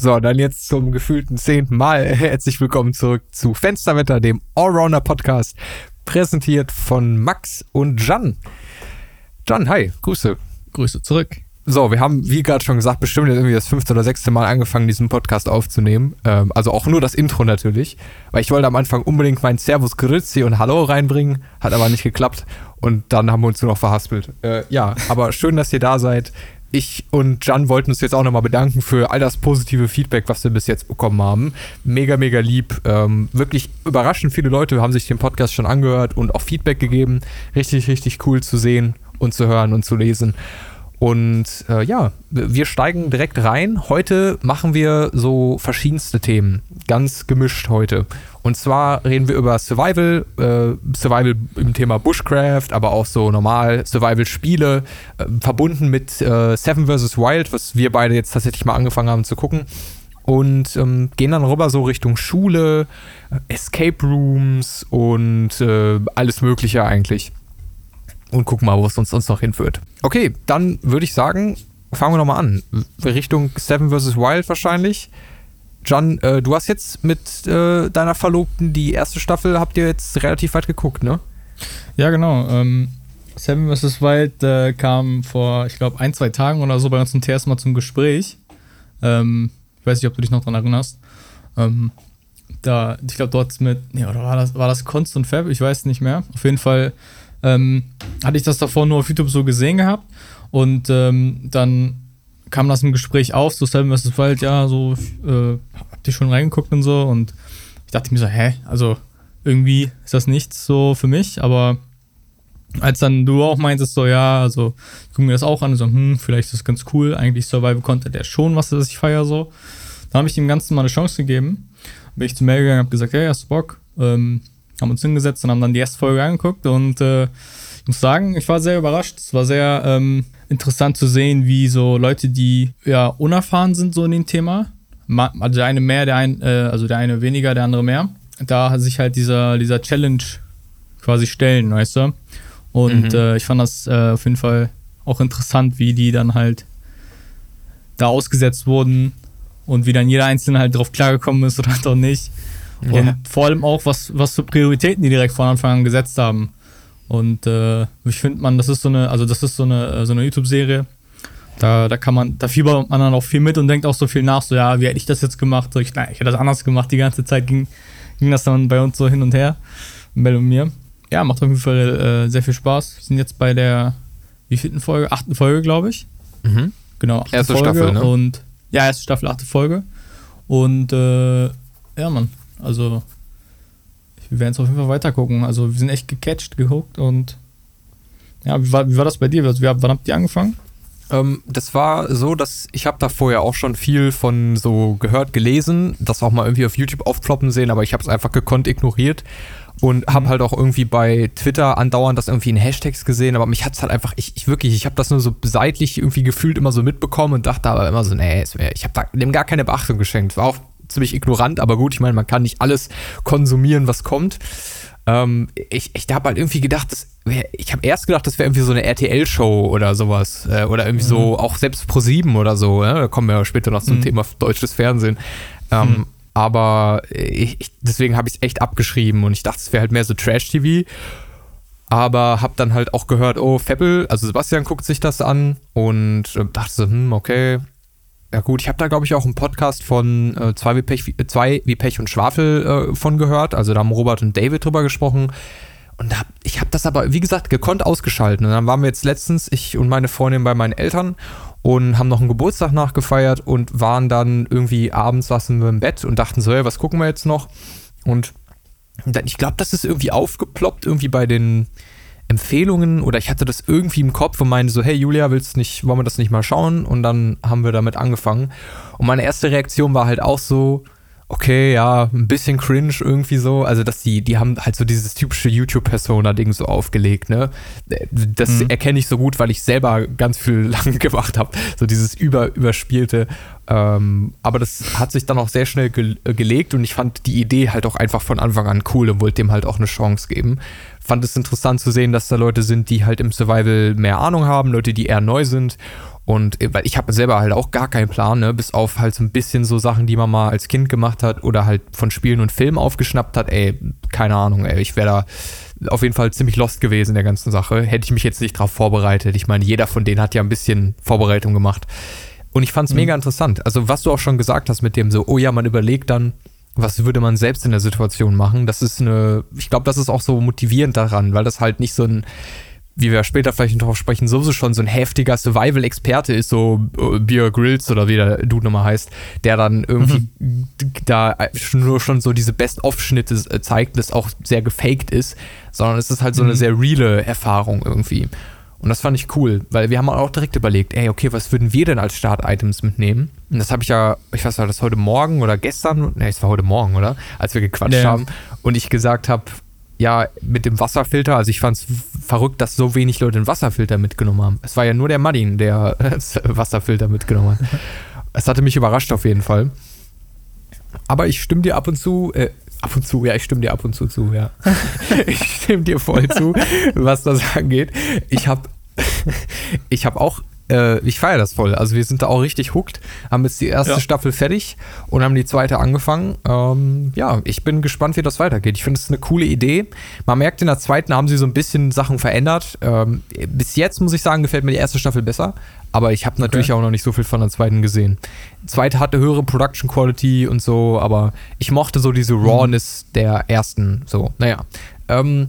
So, dann jetzt zum gefühlten zehnten Mal. Herzlich willkommen zurück zu Fensterwetter, dem Allrounder Podcast, präsentiert von Max und Jan. Jan, hi, Grüße. Grüße zurück. So, wir haben, wie gerade schon gesagt, bestimmt jetzt irgendwie das fünfte oder sechste Mal angefangen, diesen Podcast aufzunehmen. Ähm, also auch nur das Intro natürlich. Weil ich wollte am Anfang unbedingt mein Servus Grüezi und Hallo reinbringen, hat aber nicht geklappt. Und dann haben wir uns nur noch verhaspelt. Äh, ja, aber schön, dass ihr da seid ich und Jan wollten uns jetzt auch nochmal bedanken für all das positive Feedback, was wir bis jetzt bekommen haben. Mega, mega lieb. Ähm, wirklich überraschend viele Leute haben sich den Podcast schon angehört und auch Feedback gegeben. Richtig, richtig cool zu sehen und zu hören und zu lesen. Und äh, ja, wir steigen direkt rein. Heute machen wir so verschiedenste Themen. Ganz gemischt heute. Und zwar reden wir über Survival, äh, Survival im Thema Bushcraft, aber auch so normal Survival-Spiele, äh, verbunden mit äh, Seven vs. Wild, was wir beide jetzt tatsächlich mal angefangen haben zu gucken. Und ähm, gehen dann rüber so Richtung Schule, Escape Rooms und äh, alles Mögliche eigentlich und gucken mal, wo es uns sonst noch hinführt. Okay, dann würde ich sagen, fangen wir nochmal an. Richtung Seven vs. Wild wahrscheinlich. John, äh, du hast jetzt mit äh, deiner Verlobten die erste Staffel, habt ihr jetzt relativ weit geguckt, ne? Ja, genau. Ähm, Seven vs. Wild äh, kam vor, ich glaube, ein, zwei Tagen oder so bei uns im TS mal zum Gespräch. Ähm, ich weiß nicht, ob du dich noch dran erinnerst. Ähm, da, ich glaube, dort mit, ja, oder war das, war das Konst und Fab? Ich weiß nicht mehr. Auf jeden Fall ähm, hatte ich das davor nur auf YouTube so gesehen gehabt und ähm, dann kam das im Gespräch auf, so Seven vs. Wild, ja, so, äh, habt ihr schon reingeguckt und so und ich dachte mir so, hä, also irgendwie ist das nichts so für mich, aber als dann du auch meintest, so, ja, also ich gucke mir das auch an, so, hm, vielleicht ist das ganz cool, eigentlich Survival Content der schon was, das ich feiere, so. Dann habe ich dem Ganzen mal eine Chance gegeben, bin ich zu Mail gegangen, habe gesagt, hey, hast du Bock? Ähm, haben uns hingesetzt und haben dann die erste Folge angeguckt und äh, ich muss sagen, ich war sehr überrascht. Es war sehr ähm, interessant zu sehen, wie so Leute, die ja unerfahren sind so in dem Thema, also der eine mehr, der ein, äh, also der eine weniger, der andere mehr, da sich halt dieser, dieser Challenge quasi stellen, weißt du? Und mhm. äh, ich fand das äh, auf jeden Fall auch interessant, wie die dann halt da ausgesetzt wurden und wie dann jeder Einzelne halt drauf klargekommen ist oder doch nicht. Und yeah. vor allem auch, was, was für Prioritäten die direkt von Anfang an gesetzt haben. Und äh, ich finde man, das ist so eine, also das ist so eine, so eine YouTube-Serie. Da, da kann man, da fiebert man dann auch viel mit und denkt auch so viel nach, so ja, wie hätte ich das jetzt gemacht? So, ich, nein, ich hätte das anders gemacht. Die ganze Zeit ging, ging das dann bei uns so hin und her. Mel und mir. Ja, macht auf jeden Fall äh, sehr viel Spaß. Wir sind jetzt bei der wie vierten Folge? Achten Folge, glaube ich. Mhm. Genau, achte erste Folge. Staffel, ne? Und ja, erste Staffel, achte Folge. Und äh, ja, Mann, also, wir werden es auf jeden Fall weiter gucken. Also, wir sind echt gecatcht, gehuckt und ja, wie war, wie war das bei dir? Also, wann habt ihr angefangen? Ähm, das war so, dass ich habe da vorher auch schon viel von so gehört, gelesen, das auch mal irgendwie auf YouTube aufploppen sehen, aber ich habe es einfach gekonnt ignoriert und habe mhm. halt auch irgendwie bei Twitter andauernd das irgendwie in Hashtags gesehen, aber mich hat es halt einfach, ich, ich wirklich, ich habe das nur so seitlich irgendwie gefühlt immer so mitbekommen und dachte aber immer so, nee, ich habe da dem gar keine Beachtung geschenkt. War auch ziemlich ignorant, aber gut, ich meine, man kann nicht alles konsumieren, was kommt. Ähm, ich ich habe halt irgendwie gedacht, wär, ich habe erst gedacht, das wäre irgendwie so eine RTL-Show oder sowas. Äh, oder irgendwie mhm. so, auch selbst Pro 7 oder so. Ja? Da kommen wir ja später noch zum mhm. Thema deutsches Fernsehen. Ähm, mhm. Aber ich, ich, deswegen habe ich es echt abgeschrieben und ich dachte, es wäre halt mehr so Trash-TV. Aber habe dann halt auch gehört, oh, Feppel, also Sebastian guckt sich das an und äh, dachte so, hm, okay, ja gut, ich habe da glaube ich auch einen Podcast von äh, zwei, wie Pech, zwei wie Pech und Schwafel äh, von gehört. Also da haben Robert und David drüber gesprochen. Und hab, ich habe das aber, wie gesagt, gekonnt ausgeschalten. Und dann waren wir jetzt letztens, ich und meine Freundin bei meinen Eltern und haben noch einen Geburtstag nachgefeiert und waren dann irgendwie abends saßen wir im Bett und dachten so, hey, was gucken wir jetzt noch? Und dann, ich glaube, das ist irgendwie aufgeploppt, irgendwie bei den Empfehlungen oder ich hatte das irgendwie im Kopf und meinte so, hey Julia, willst nicht, wollen wir das nicht mal schauen? Und dann haben wir damit angefangen. Und meine erste Reaktion war halt auch so, okay, ja, ein bisschen cringe irgendwie so. Also, dass die, die haben halt so dieses typische YouTube-Persona-Ding so aufgelegt, ne? Das mhm. erkenne ich so gut, weil ich selber ganz viel lang gemacht habe. So dieses über, überspielte. Ähm, aber das hat sich dann auch sehr schnell ge gelegt und ich fand die Idee halt auch einfach von Anfang an cool und wollte dem halt auch eine Chance geben. Fand es interessant zu sehen, dass da Leute sind, die halt im Survival mehr Ahnung haben, Leute, die eher neu sind Und äh, weil ich habe selber halt auch gar keinen Plan, ne? bis auf halt so ein bisschen so Sachen, die man mal als Kind gemacht hat oder halt von Spielen und Filmen aufgeschnappt hat. Ey, keine Ahnung, ey, ich wäre da auf jeden Fall ziemlich lost gewesen in der ganzen Sache. Hätte ich mich jetzt nicht drauf vorbereitet. Ich meine, jeder von denen hat ja ein bisschen Vorbereitung gemacht. Und ich fand es mhm. mega interessant. Also, was du auch schon gesagt hast mit dem so, oh ja, man überlegt dann, was würde man selbst in der Situation machen? Das ist eine, ich glaube, das ist auch so motivierend daran, weil das halt nicht so ein, wie wir später vielleicht noch sprechen, sowieso schon so ein heftiger Survival-Experte ist, so äh, Beer Grills oder wie der Dude nochmal heißt, der dann irgendwie mhm. da nur schon so diese Best-of-Schnitte äh, zeigt, das auch sehr gefaked ist, sondern es ist halt so eine mhm. sehr reale Erfahrung irgendwie. Und das fand ich cool, weil wir haben auch direkt überlegt, ey, okay, was würden wir denn als Start-Items mitnehmen? Und das habe ich ja, ich weiß nicht, das heute Morgen oder gestern, ne, es war heute Morgen, oder? Als wir gequatscht nee. haben und ich gesagt habe, ja, mit dem Wasserfilter, also ich fand es verrückt, dass so wenig Leute einen Wasserfilter mitgenommen haben. Es war ja nur der Martin, der Wasserfilter mitgenommen hat. Es hatte mich überrascht auf jeden Fall. Aber ich stimme dir ab und zu, äh, ab und zu, ja, ich stimme dir ab und zu zu, ja. ich stimme dir voll zu, was das angeht. Ich habe ich habe auch äh, ich feiere das voll. Also wir sind da auch richtig hooked, haben jetzt die erste ja. Staffel fertig und haben die zweite angefangen. Ähm, ja, ich bin gespannt, wie das weitergeht. Ich finde es eine coole Idee. Man merkt, in der zweiten haben sie so ein bisschen Sachen verändert. Ähm, bis jetzt muss ich sagen, gefällt mir die erste Staffel besser. Aber ich habe natürlich okay. auch noch nicht so viel von der zweiten gesehen. Die zweite hatte höhere Production Quality und so, aber ich mochte so diese Rawness mhm. der ersten. So, naja. Ähm,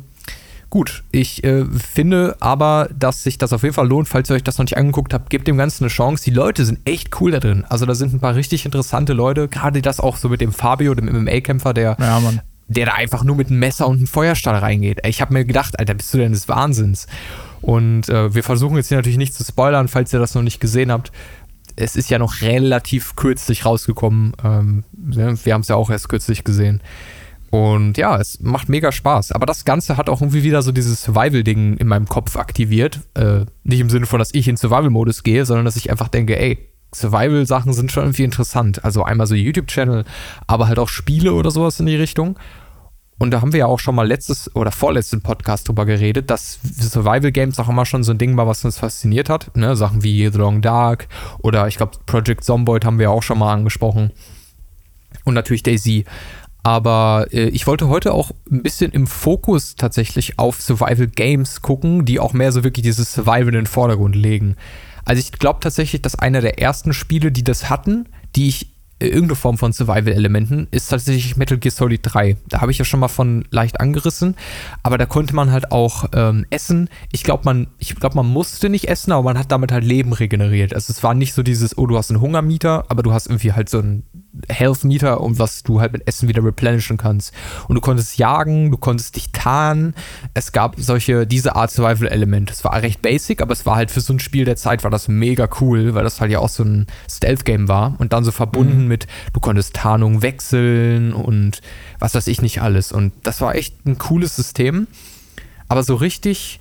Gut, ich äh, finde aber, dass sich das auf jeden Fall lohnt, falls ihr euch das noch nicht angeguckt habt, gebt dem Ganzen eine Chance. Die Leute sind echt cool da drin. Also da sind ein paar richtig interessante Leute, gerade das auch so mit dem Fabio, dem MMA-Kämpfer, der, ja, der da einfach nur mit einem Messer und einem Feuerstahl reingeht. Ich habe mir gedacht, Alter, bist du denn des Wahnsinns? Und äh, wir versuchen jetzt hier natürlich nicht zu spoilern, falls ihr das noch nicht gesehen habt. Es ist ja noch relativ kürzlich rausgekommen. Ähm, wir haben es ja auch erst kürzlich gesehen. Und ja, es macht mega Spaß. Aber das Ganze hat auch irgendwie wieder so dieses Survival-Ding in meinem Kopf aktiviert. Äh, nicht im Sinne von, dass ich in Survival-Modus gehe, sondern dass ich einfach denke, ey, Survival-Sachen sind schon irgendwie interessant. Also einmal so YouTube-Channel, aber halt auch Spiele oder sowas in die Richtung. Und da haben wir ja auch schon mal letztes oder vorletzten Podcast drüber geredet, dass Survival Games auch immer schon so ein Ding war, was uns fasziniert hat. Ne? Sachen wie The Long Dark oder ich glaube Project Zomboid haben wir auch schon mal angesprochen. Und natürlich Daisy. Aber äh, ich wollte heute auch ein bisschen im Fokus tatsächlich auf Survival Games gucken, die auch mehr so wirklich dieses Survival in den Vordergrund legen. Also ich glaube tatsächlich, dass einer der ersten Spiele, die das hatten, die ich äh, irgendeine Form von Survival-Elementen, ist tatsächlich Metal Gear Solid 3. Da habe ich ja schon mal von leicht angerissen, aber da konnte man halt auch ähm, essen. Ich glaube, man, ich man musste nicht essen, aber man hat damit halt Leben regeneriert. Also es war nicht so dieses, oh, du hast einen Hungermieter, aber du hast irgendwie halt so einen Health Meter, um was du halt mit Essen wieder replenishen kannst. Und du konntest jagen, du konntest dich tarnen. Es gab solche, diese Art Survival-Element. Es war recht basic, aber es war halt für so ein Spiel der Zeit war das mega cool, weil das halt ja auch so ein Stealth-Game war. Und dann so verbunden mhm. mit, du konntest Tarnung wechseln und was weiß ich nicht alles. Und das war echt ein cooles System. Aber so richtig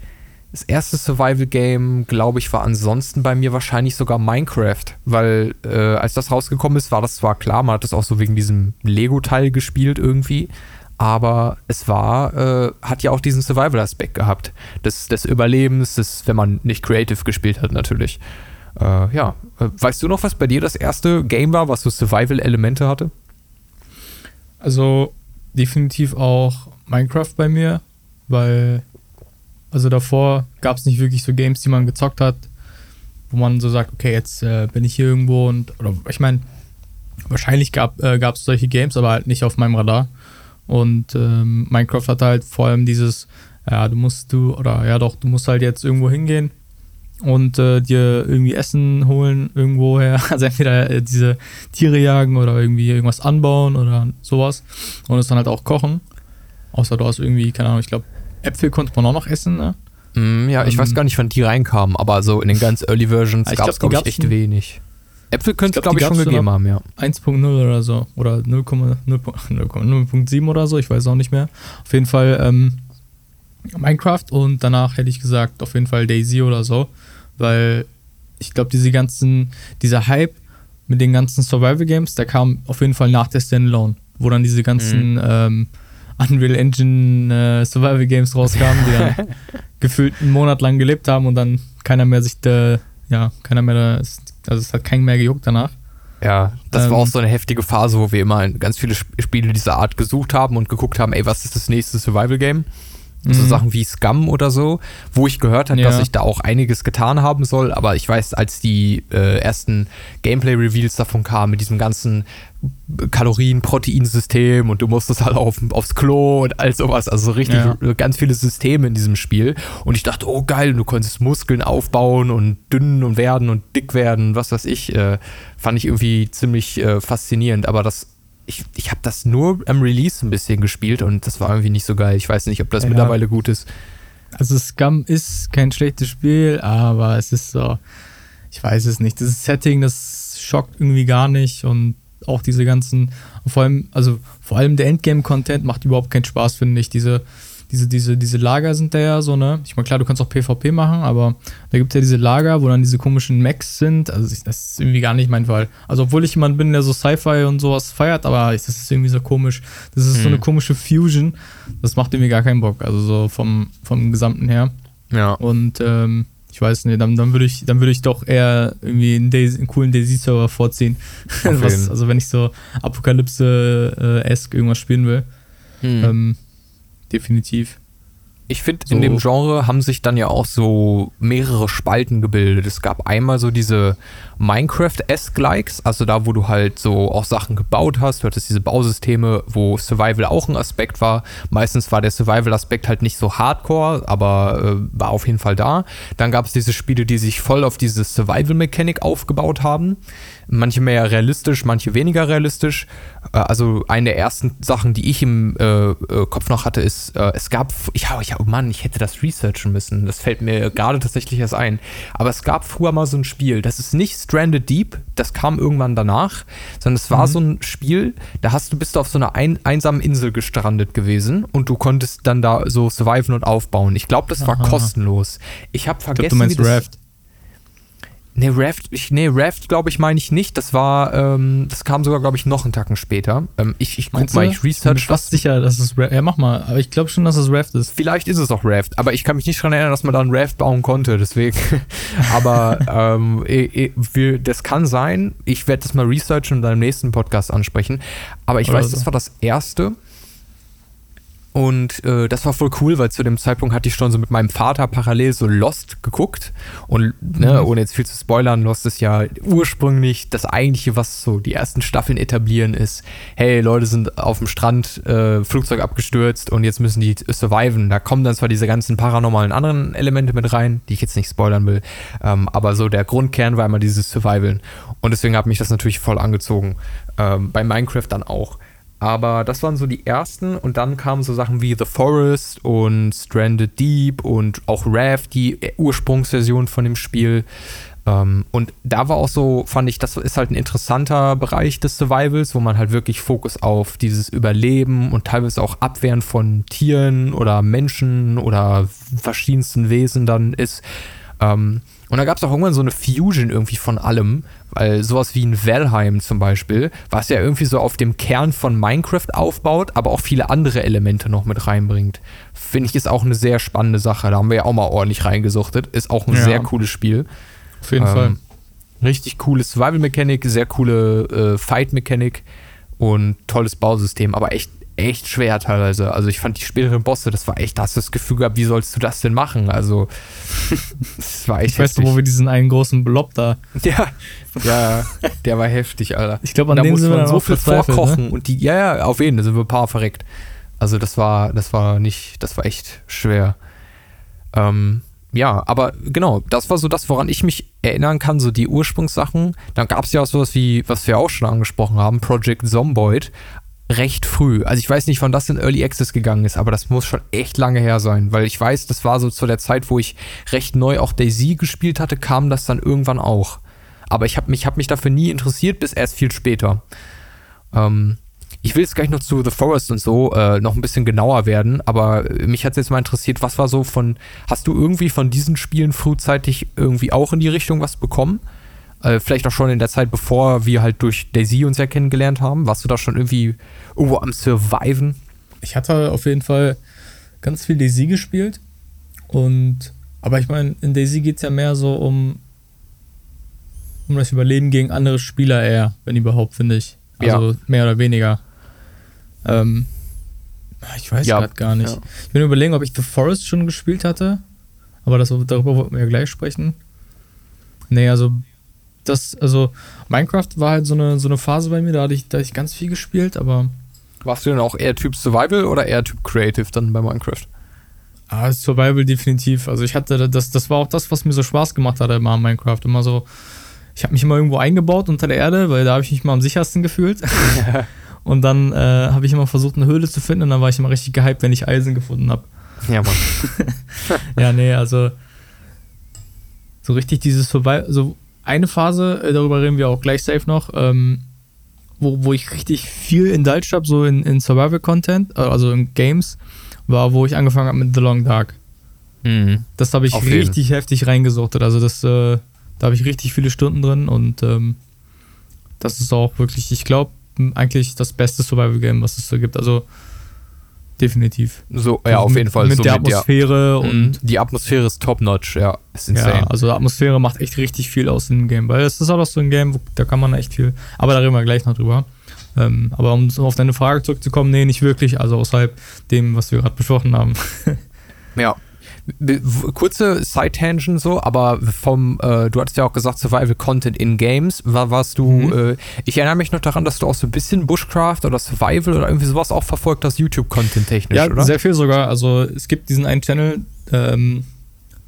das erste Survival-Game, glaube ich, war ansonsten bei mir wahrscheinlich sogar Minecraft, weil äh, als das rausgekommen ist, war das zwar klar, man hat das auch so wegen diesem Lego-Teil gespielt irgendwie, aber es war, äh, hat ja auch diesen Survival-Aspekt gehabt, des, des Überlebens, des, wenn man nicht creative gespielt hat natürlich. Äh, ja, äh, weißt du noch, was bei dir das erste Game war, was so Survival-Elemente hatte? Also definitiv auch Minecraft bei mir, weil also davor gab es nicht wirklich so Games, die man gezockt hat, wo man so sagt, okay, jetzt äh, bin ich hier irgendwo und, oder ich meine, wahrscheinlich gab es äh, solche Games, aber halt nicht auf meinem Radar. Und ähm, Minecraft hat halt vor allem dieses, ja, du musst du, oder ja doch, du musst halt jetzt irgendwo hingehen und äh, dir irgendwie Essen holen irgendwoher. Also entweder äh, diese Tiere jagen oder irgendwie irgendwas anbauen oder sowas. Und es dann halt auch kochen. Außer du hast irgendwie, keine Ahnung, ich glaube, Äpfel konnte man auch noch essen, ne? Mm, ja, ich ähm, weiß gar nicht, wann die reinkamen, aber so in den ganz Early Versions gab es, glaube ich, echt wenig. Äpfel könnte es, glaube ich, schon gegeben haben, ja. 1.0 oder so. Oder 0,7 oder so, ich weiß auch nicht mehr. Auf jeden Fall ähm, Minecraft und danach hätte ich gesagt, auf jeden Fall Daisy oder so. Weil ich glaube, diese ganzen, dieser Hype mit den ganzen Survival Games, der kam auf jeden Fall nach der Standalone, wo dann diese ganzen mhm. ähm, Unreal Engine äh, Survival Games rauskamen, die dann gefühlt einen Monat lang gelebt haben und dann keiner mehr sich da ja, keiner mehr da also es hat keinen mehr gejuckt danach. Ja, das Ähm. war auch so eine heftige Phase, wo wir immer ganz viele Sp- Spiele dieser Art gesucht haben und geguckt haben, ey, was ist das nächste Survival-Game? So Mhm. Sachen wie Scum oder so, wo ich gehört habe, Ja. dass ich da auch einiges getan haben soll, aber ich weiß, als die äh, ersten Gameplay-Reveals davon kamen, mit diesem ganzen Kalorien-Protein-System und du musstest halt auf, aufs Klo und all sowas, also so richtig Ja. ganz viele Systeme in diesem Spiel und ich dachte, oh geil, du konntest Muskeln aufbauen und dünn und werden und dick werden, was weiß ich, äh, fand ich irgendwie ziemlich äh, faszinierend, aber das ich, ich habe das nur am Release ein bisschen gespielt und das war irgendwie nicht so geil. Ich weiß nicht, ob das Ja. mittlerweile gut ist. Also Scum ist kein schlechtes Spiel, aber es ist so, ich weiß es nicht. Das Setting, das schockt irgendwie gar nicht und auch diese ganzen, vor allem, also vor allem der Endgame-Content macht überhaupt keinen Spaß, finde ich. Diese, diese, diese, diese Lager sind da ja so, ne? Ich meine, klar, du kannst auch PvP machen, aber da gibt es ja diese Lager, wo dann diese komischen Mechs sind. Also ich, das ist irgendwie gar nicht mein Fall. Also obwohl ich jemand bin, der so Sci-Fi und sowas feiert, aber ich, das ist irgendwie so komisch. Das ist so Hm. eine komische Fusion. Das macht irgendwie gar keinen Bock. Also so vom, vom Gesamten her. Ja. Und ähm, ich weiß nicht, dann, dann würde ich, dann würde ich doch eher irgendwie einen, Daisy, einen coolen Daisy-Server vorziehen. Was, also wenn ich so Apokalypse-esque irgendwas spielen will. Hm. Ähm, definitiv. Ich finde, So. in dem Genre haben sich dann ja auch so mehrere Spalten gebildet. Es gab einmal so diese Minecraft-esque-Likes, also da, wo du halt so auch Sachen gebaut hast. Du hattest diese Bausysteme, wo Survival auch ein Aspekt war. Meistens war der Survival-Aspekt halt nicht so hardcore, aber äh, war auf jeden Fall da. Dann gab es diese Spiele, die sich voll auf diese Survival-Mechanik aufgebaut haben. Manche mehr realistisch, manche weniger realistisch. Äh, also eine der ersten Sachen, die ich im äh, äh, Kopf noch hatte, ist, äh, es gab, ich, ja, oh Mann, ich hätte das researchen müssen. Das fällt mir gerade tatsächlich erst ein. Aber es gab früher mal so ein Spiel, das ist nicht Stranded Deep, das kam irgendwann danach, sondern es war so ein Spiel, da hast du bist du auf so einer ein, einsamen Insel gestrandet gewesen und du konntest dann da so surviven und aufbauen. Ich glaube, das war Aha. kostenlos. Ich habe Ich vergessen, glaube, du meinst Raft. Nee, Raft, ich, nee, Raft glaube ich meine ich nicht. Das war, ähm, das kam sogar glaube ich noch einen Tacken später. Ähm, ich ich guck mal, ich bin mir research fast was. sicher, dass es Raft Ja, mach mal. Aber ich glaube schon, dass es Raft ist. Vielleicht ist es auch Raft, aber ich kann mich nicht daran erinnern, dass man da einen Raft bauen konnte, deswegen. aber ähm, eh, eh, das kann sein. Ich werde das mal researchen und dann im nächsten Podcast ansprechen. Aber ich Oder weiß, so. das war das erste. Und äh, das war voll cool, weil zu dem Zeitpunkt hatte ich schon so mit meinem Vater parallel so Lost geguckt. Und ne, Mhm. ohne jetzt viel zu spoilern, Lost ist ja ursprünglich das eigentliche, was so die ersten Staffeln etablieren, ist, hey, Leute sind auf dem Strand, äh, Flugzeug abgestürzt und jetzt müssen die surviven. Da kommen dann zwar diese ganzen paranormalen anderen Elemente mit rein, die ich jetzt nicht spoilern will, ähm, aber so der Grundkern war immer dieses Survivalen. Und deswegen hat mich das natürlich voll angezogen. Ähm, bei Minecraft dann auch. Aber das waren so die ersten und dann kamen so Sachen wie The Forest und Stranded Deep und auch Raft, die Ursprungsversion von dem Spiel. Ähm, und da war auch so, fand ich, das ist halt ein interessanter Bereich des Survivals, wo man halt wirklich Fokus auf dieses Überleben und teilweise auch Abwehren von Tieren oder Menschen oder verschiedensten Wesen dann ist. Ähm, und da gab es auch irgendwann so eine Fusion irgendwie von allem, weil sowas wie ein Valheim zum Beispiel, was ja irgendwie so auf dem Kern von Minecraft aufbaut, aber auch viele andere Elemente noch mit reinbringt. Finde ich ist auch eine sehr spannende Sache. Da haben wir ja auch mal ordentlich reingesuchtet. Ist auch ein Ja. sehr cooles Spiel. Auf jeden Ähm, Fall. Richtig coole Survival-Mechanik, sehr coole äh, Fight-Mechanik und tolles Bausystem, aber echt, echt schwer teilweise. Also ich fand die späteren Bosse, das war echt, da hast du das Gefühl gehabt, wie sollst du das denn machen? Also, das war echt Ich weiß doch, wo wir diesen einen großen Blob da. Ja, ja, der war heftig, Alter. Ich glaube, an da dem muss man so viel verzweifelt, vorkochen ne? und die, ja, ja, auf jeden, da sind wir ein paar verreckt. Also das war, das war nicht, das war echt schwer. Ähm, ja, aber genau, das war so das, woran ich mich erinnern kann, so die Ursprungssachen. Dann gab es ja auch sowas wie, was wir auch schon angesprochen haben, Project Zomboid, recht früh. Also ich weiß nicht, wann das in Early Access gegangen ist, aber das muss schon echt lange her sein, weil ich weiß, das war so zu der Zeit, wo ich recht neu auch Daisy gespielt hatte, kam das dann irgendwann auch. Aber ich habe mich, hab mich dafür nie interessiert, bis erst viel später. Ähm, ich will jetzt gleich noch zu The Forest und so äh, noch ein bisschen genauer werden, aber äh, mich hat jetzt mal interessiert, was war so von, hast du irgendwie von diesen Spielen frühzeitig irgendwie auch in die Richtung was bekommen? Äh, vielleicht auch schon in der Zeit, bevor wir halt durch Daisy uns ja kennengelernt haben. Warst du da schon irgendwie irgendwo am Surviven? Ich hatte auf jeden Fall ganz viel Daisy gespielt. Und aber ich meine, in Daisy geht es ja mehr so um um das Überleben gegen andere Spieler eher, wenn überhaupt, finde ich. Also Ja. mehr oder weniger. Ähm, ich weiß Ja, gerade gar nicht. ja. Ich bin überlegen, ob ich The Forest schon gespielt hatte. Aber das, darüber wollten wir ja gleich sprechen. Nee, also das, also Minecraft war halt so eine, so eine Phase bei mir, da hatte ich, da hatte ich ganz viel gespielt, aber Warst du denn auch eher Typ Survival oder eher Typ Creative dann bei Minecraft? ah, Survival definitiv. Also ich hatte, das, das war auch das, was mir so Spaß gemacht hat immer an Minecraft. Immer so, ich habe mich immer irgendwo eingebaut unter der Erde, weil da habe ich mich mal am sichersten gefühlt. Und dann äh, habe ich immer versucht, eine Höhle zu finden und dann war ich immer richtig gehypt, wenn ich Eisen gefunden habe. Ja, Mann. Ja, nee, also so richtig dieses Survival, so eine Phase, äh, darüber reden wir auch gleich safe noch, ähm, wo, wo ich richtig viel indulged habe, so in, in Survival-Content, äh, also in Games, war, wo ich angefangen habe mit The Long Dark. Mhm. Das habe ich Auf jeden. richtig heftig reingesuchtet. Also das, äh, da habe ich richtig viele Stunden drin und ähm, das ist auch wirklich, ich glaube, eigentlich das beste Survival-Game, was es so gibt. Also definitiv. So, ja, auf mit, jeden Fall. Mit so der mit Atmosphäre Mhm. und Die Atmosphäre ist top-notch, ja. Ist insane. ja, also Atmosphäre macht echt richtig viel aus in dem Game, weil es ist auch so ein Game, wo, da kann man echt viel, aber da reden wir gleich noch drüber. Ähm, aber um auf deine Frage zurückzukommen, nee, nicht wirklich, also außerhalb dem, was wir gerade besprochen haben. Ja. Kurze Side-Tangent so, aber vom, äh, du hattest ja auch gesagt, Survival Content in Games, war, warst du, Mhm. äh, ich erinnere mich noch daran, dass du auch so ein bisschen Bushcraft oder Survival oder irgendwie sowas auch verfolgt hast, YouTube-Content technisch, ja, oder? sehr viel sogar. Also es gibt diesen einen Channel, ähm,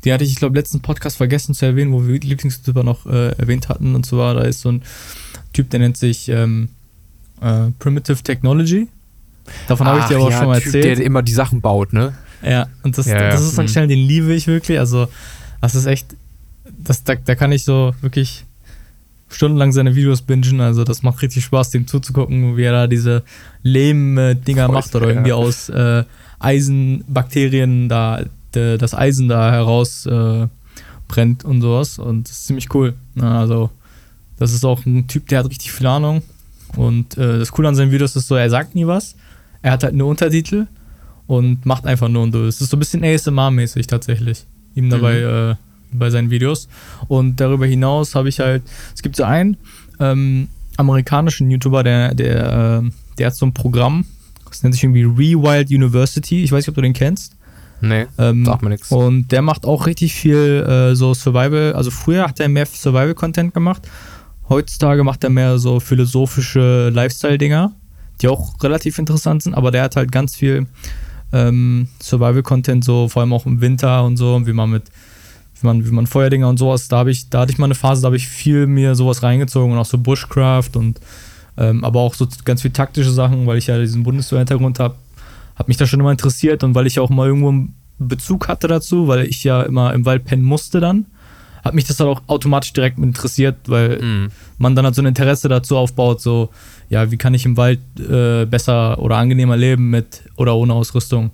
den hatte ich, ich glaube, letzten Podcast vergessen zu erwähnen, wo wir Lieblingstyper noch äh, erwähnt hatten. Und zwar, da ist so ein Typ, der nennt sich ähm, äh, Primitive Technology. Davon habe ich dir aber auch ja, schon mal typ, erzählt. Der immer die Sachen baut, ne? Ja, und das, Ja, das ist so ein Mhm. Channel, den liebe ich wirklich. Also, das ist echt, das, da, da kann ich so wirklich stundenlang seine Videos bingen. Also, das macht richtig Spaß, dem zuzugucken, wie er da diese Lehm-Dinger macht oder irgendwie aus äh, Eisenbakterien da de, das Eisen da heraus äh, brennt und sowas. Und das ist ziemlich cool. Also, das ist auch ein Typ, der hat richtig viel Ahnung. Und äh, das Coole an seinen Videos ist so, er sagt nie was. Er hat halt nur Untertitel und macht einfach nur und du. Es ist so ein bisschen ASMR-mäßig tatsächlich. Ihm dabei äh, bei seinen Videos. Und darüber hinaus habe ich halt, es gibt so einen ähm, amerikanischen YouTuber, der, der, äh, der hat so ein Programm, das nennt sich irgendwie Rewild University. Ich weiß nicht, ob du den kennst. Nee, Ähm, sag mir nix. Und der macht auch richtig viel äh, so Survival. Also früher hat er mehr Survival-Content gemacht. Heutzutage macht er mehr so philosophische Lifestyle-Dinger, die auch relativ interessant sind. Aber der hat halt ganz viel ähm, Survival-Content, so vor allem auch im Winter und so, wie man mit wie man, wie man Feuerdinger und sowas, da habe ich, da hatte ich mal eine Phase, da habe ich viel mir sowas reingezogen und auch so Bushcraft und ähm, aber auch so ganz viel taktische Sachen, weil ich ja diesen Bundeswehr-Hintergrund habe, hat mich das schon immer interessiert und weil ich auch mal irgendwo einen Bezug hatte dazu, weil ich ja immer im Wald pennen musste dann, hat mich das dann auch automatisch direkt interessiert, weil Mhm. man dann halt so ein Interesse dazu aufbaut, so, ja, wie kann ich im Wald äh, besser oder angenehmer leben mit oder ohne Ausrüstung.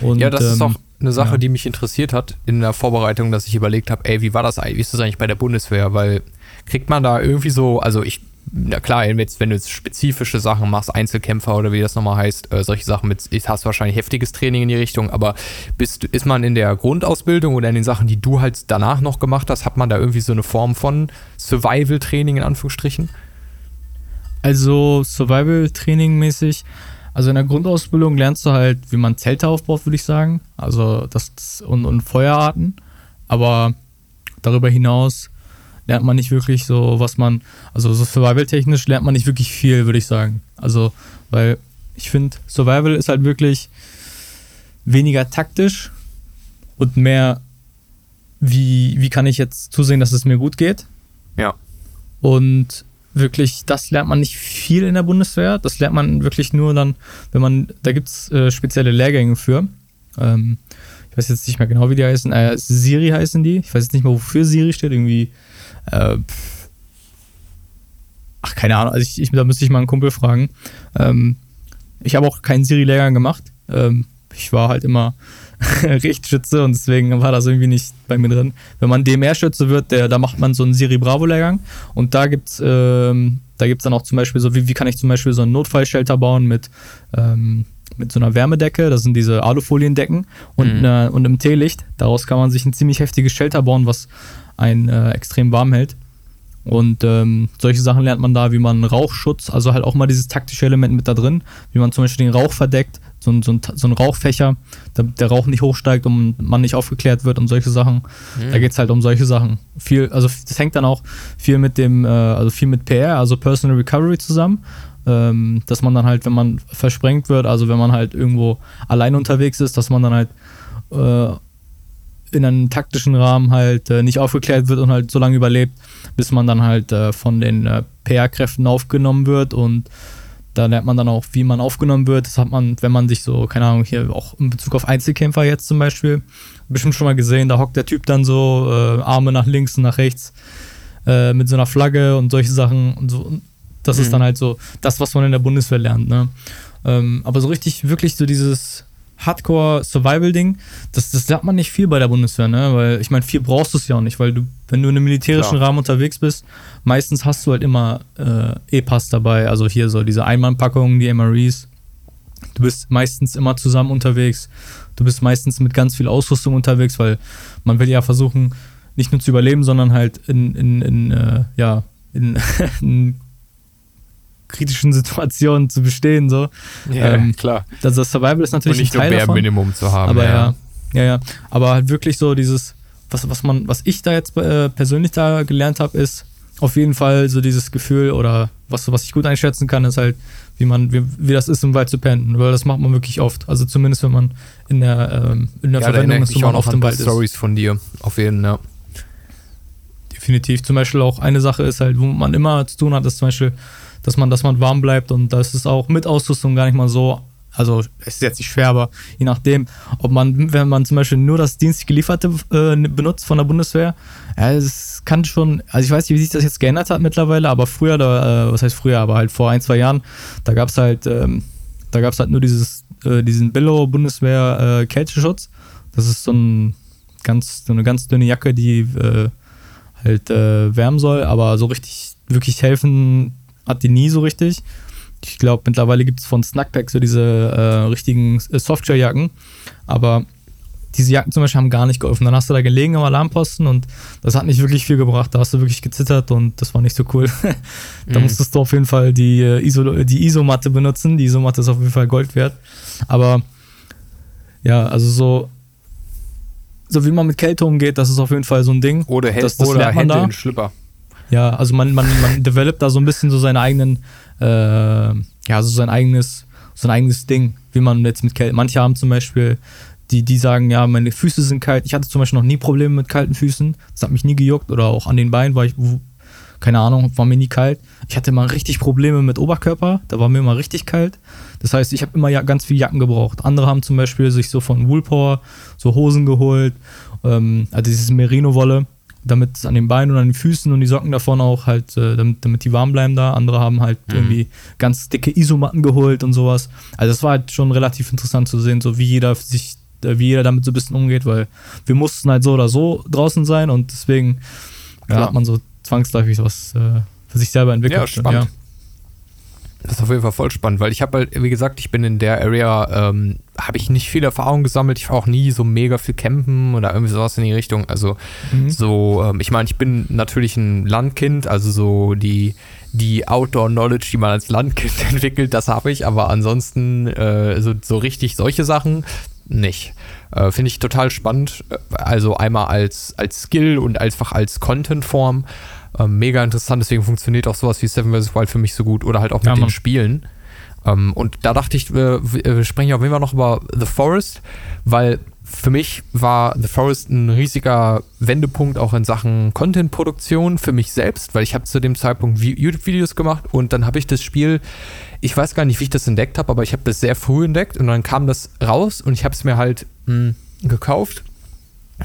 Und, ja, das ist ähm, auch eine Sache, ja. die mich interessiert hat in der Vorbereitung, dass ich überlegt habe, ey, wie war das eigentlich, wie ist das eigentlich bei der Bundeswehr? Weil kriegt man da irgendwie so, also ich, na klar, jetzt, wenn du jetzt spezifische Sachen machst, Einzelkämpfer oder wie das nochmal heißt, äh, solche Sachen mit, ich hast wahrscheinlich heftiges Training in die Richtung, aber bist, ist man in der Grundausbildung oder in den Sachen, die du halt danach noch gemacht hast, hat man da irgendwie so eine Form von Survival-Training in Anführungsstrichen? Also Survival-Training mäßig. Also in der Grundausbildung lernst du halt, wie man Zelte aufbaut, würde ich sagen. Also das und, und Feuerarten. Aber darüber hinaus lernt man nicht wirklich so, was man, also so Survival-technisch lernt man nicht wirklich viel, würde ich sagen. Also, weil ich finde, Survival ist halt wirklich weniger taktisch und mehr, wie, wie kann ich jetzt zusehen, dass es mir gut geht. Ja. Und wirklich, das lernt man nicht viel in der Bundeswehr. Das lernt man wirklich nur dann, wenn man, da gibt es äh, spezielle Lehrgänge für. Ähm, ich weiß jetzt nicht mehr genau, wie die heißen. Äh, Siri heißen die. Ich weiß jetzt nicht mehr, wofür Siri steht. Irgendwie. Äh, ach, keine Ahnung. Also ich, ich, da müsste ich mal einen Kumpel fragen. Ähm, ich habe auch keinen Siri-Lehrgang gemacht. Ähm, ich war halt immer Richtschütze und deswegen war das irgendwie nicht bei mir drin. Wenn man DMR-Schütze wird, der, da macht man so einen Siri-Bravo-Lehrgang und da gibt's ähm, da gibt's dann auch zum Beispiel so, wie, wie kann ich zum Beispiel so einen Notfallshelter bauen mit, ähm, mit so einer Wärmedecke, das sind diese Alufoliendecken und, Mhm. äh, und im Teelicht. Daraus kann man sich ein ziemlich heftiges Shelter bauen, was einen äh, extrem warm hält. Und ähm, solche Sachen lernt man da, wie man Rauchschutz, also halt auch mal dieses taktische Element mit da drin, wie man zum Beispiel den Rauch verdeckt, so ein, so ein, so ein Rauchfächer, damit der Rauch nicht hochsteigt und man nicht aufgeklärt wird und solche Sachen. Mhm. Da geht es halt um solche Sachen. Viel, also das hängt dann auch viel mit dem, äh, also viel mit PR, also Personal Recovery zusammen. Ähm, dass man dann halt, wenn man versprengt wird, also wenn man halt irgendwo allein unterwegs ist, dass man dann halt äh, in einem taktischen Rahmen halt äh, nicht aufgeklärt wird und halt so lange überlebt, bis man dann halt äh, von den äh, PR-Kräften aufgenommen wird und da lernt man dann auch, wie man aufgenommen wird. Das hat man, wenn man sich so, keine Ahnung, hier auch in Bezug auf Einzelkämpfer jetzt zum Beispiel, bestimmt schon mal gesehen, da hockt der Typ dann so, äh, Arme nach links und nach rechts äh, mit so einer Flagge und solche Sachen und so. Das mhm. ist dann halt so das, was man in der Bundeswehr lernt, ne? Ähm, aber so richtig, wirklich so dieses Hardcore-Survival-Ding, das, das lernt man nicht viel bei der Bundeswehr, ne? Weil ich meine, viel brauchst du es ja auch nicht, weil du, wenn du in einem militärischen Klar. Rahmen unterwegs bist, meistens hast du halt immer äh, E-Pass dabei, also hier so diese Einmannpackungen, die MREs. Du bist meistens immer zusammen unterwegs. Du bist meistens mit ganz viel Ausrüstung unterwegs, weil man will ja versuchen, nicht nur zu überleben, sondern halt in, in, in äh, ja, in, in kritischen Situationen zu bestehen. So. Ja, ähm, klar. Also das Survival ist natürlich Und nicht ein Teil nur davon, Minimum zu haben. Aber ja. ja, ja, ja. Aber halt wirklich so dieses, was, was man, was ich da jetzt äh, persönlich da gelernt habe, ist auf jeden Fall so dieses Gefühl oder was, was ich gut einschätzen kann, ist halt, wie man, wie, wie das ist, im Wald zu pennen. Weil das macht man wirklich oft. Also zumindest wenn man in der, ähm, in der ja, Verwendung ist, wo man oft im Wald ist. Stories von dir, auf jeden Fall, ja. Definitiv. Zum Beispiel auch eine Sache ist halt, wo man immer zu tun hat, ist zum Beispiel dass man, dass man warm bleibt und das ist auch mit Ausrüstung gar nicht mal so. Also es ist jetzt nicht schwer, aber je nachdem, ob man, wenn man zum Beispiel nur das dienstlich gelieferte äh, benutzt von der Bundeswehr, ja, es kann schon, also ich weiß nicht, wie sich das jetzt geändert hat mittlerweile, aber früher, da, äh, was heißt früher, aber halt vor ein, zwei Jahren, da gab es halt, ähm, da gab es halt nur dieses, äh, diesen Billow Bundeswehr äh, Kälteschutz. Das ist so ein ganz, so eine ganz dünne Jacke, die äh, halt äh, wärmen soll, aber so richtig wirklich helfen hat die nie so richtig. Ich glaube, mittlerweile gibt es von Snackpack so diese äh, richtigen äh, Softshell-Jacken, aber diese Jacken zum Beispiel haben gar nicht geholfen. Dann hast du da gelegen am Alarmposten und das hat nicht wirklich viel gebracht. Da hast du wirklich gezittert und das war nicht so cool. da mhm. musstest du auf jeden Fall die, äh, Iso, die Isomatte benutzen. Die Isomatte ist auf jeden Fall Gold wert. Aber ja, also so, so wie man mit Kälte umgeht, das ist auf jeden Fall so ein Ding. Oder, das, das oder Hände in Schlipper. Ja, also man, man, man developt da so ein bisschen so seine eigenen, äh, ja, so sein eigenes, so ein eigenes Ding, wie man jetzt mit Kälte. Manche haben zum Beispiel, die, die sagen, ja, meine Füße sind kalt. Ich hatte zum Beispiel noch nie Probleme mit kalten Füßen. Das hat mich nie gejuckt oder auch an den Beinen war ich, keine Ahnung, war mir nie kalt. Ich hatte immer richtig Probleme mit Oberkörper, da war mir immer richtig kalt. Das heißt, ich habe immer ja, ganz viele Jacken gebraucht. Andere haben zum Beispiel sich so von Woolpower so Hosen geholt, ähm, also dieses Merino-Wolle damit es an den Beinen und an den Füßen und die Socken davon auch halt, äh, damit, damit die warm bleiben da. Andere haben halt mhm. irgendwie ganz dicke Isomatten geholt und sowas. Also das war halt schon relativ interessant zu sehen, so wie jeder sich, äh, wie jeder damit so ein bisschen umgeht, weil wir mussten halt so oder so draußen sein und deswegen ja, hat man so zwangsläufig was äh, für sich selber entwickelt. Ja, spannend. Ja. Das ist auf jeden Fall voll spannend, weil ich habe halt, wie gesagt, ich bin in der Area, ähm, habe ich nicht viel Erfahrung gesammelt. Ich war auch nie so mega viel campen oder irgendwie sowas in die Richtung. Also mhm. so, ähm, ich meine, ich bin natürlich ein Landkind, also so die, die Outdoor-Knowledge, die man als Landkind entwickelt, das habe ich, aber ansonsten äh, so, so richtig solche Sachen nicht. Äh, Finde ich total spannend. Also einmal als, als Skill und einfach als Content-Form. Ähm, mega interessant, deswegen funktioniert auch sowas wie Seven vs. Wild für mich so gut oder halt auch mit ja, den Spielen. Ähm, und da dachte ich, wir, wir sprechen auf jeden Fall noch über The Forest, weil für mich war The Forest ein riesiger Wendepunkt auch in Sachen Content-Produktion für mich selbst, weil ich habe zu dem Zeitpunkt YouTube-Videos gemacht und dann habe ich das Spiel, ich weiß gar nicht, wie ich das entdeckt habe, aber ich habe das sehr früh entdeckt und dann kam das raus und ich habe es mir halt mh, hm, gekauft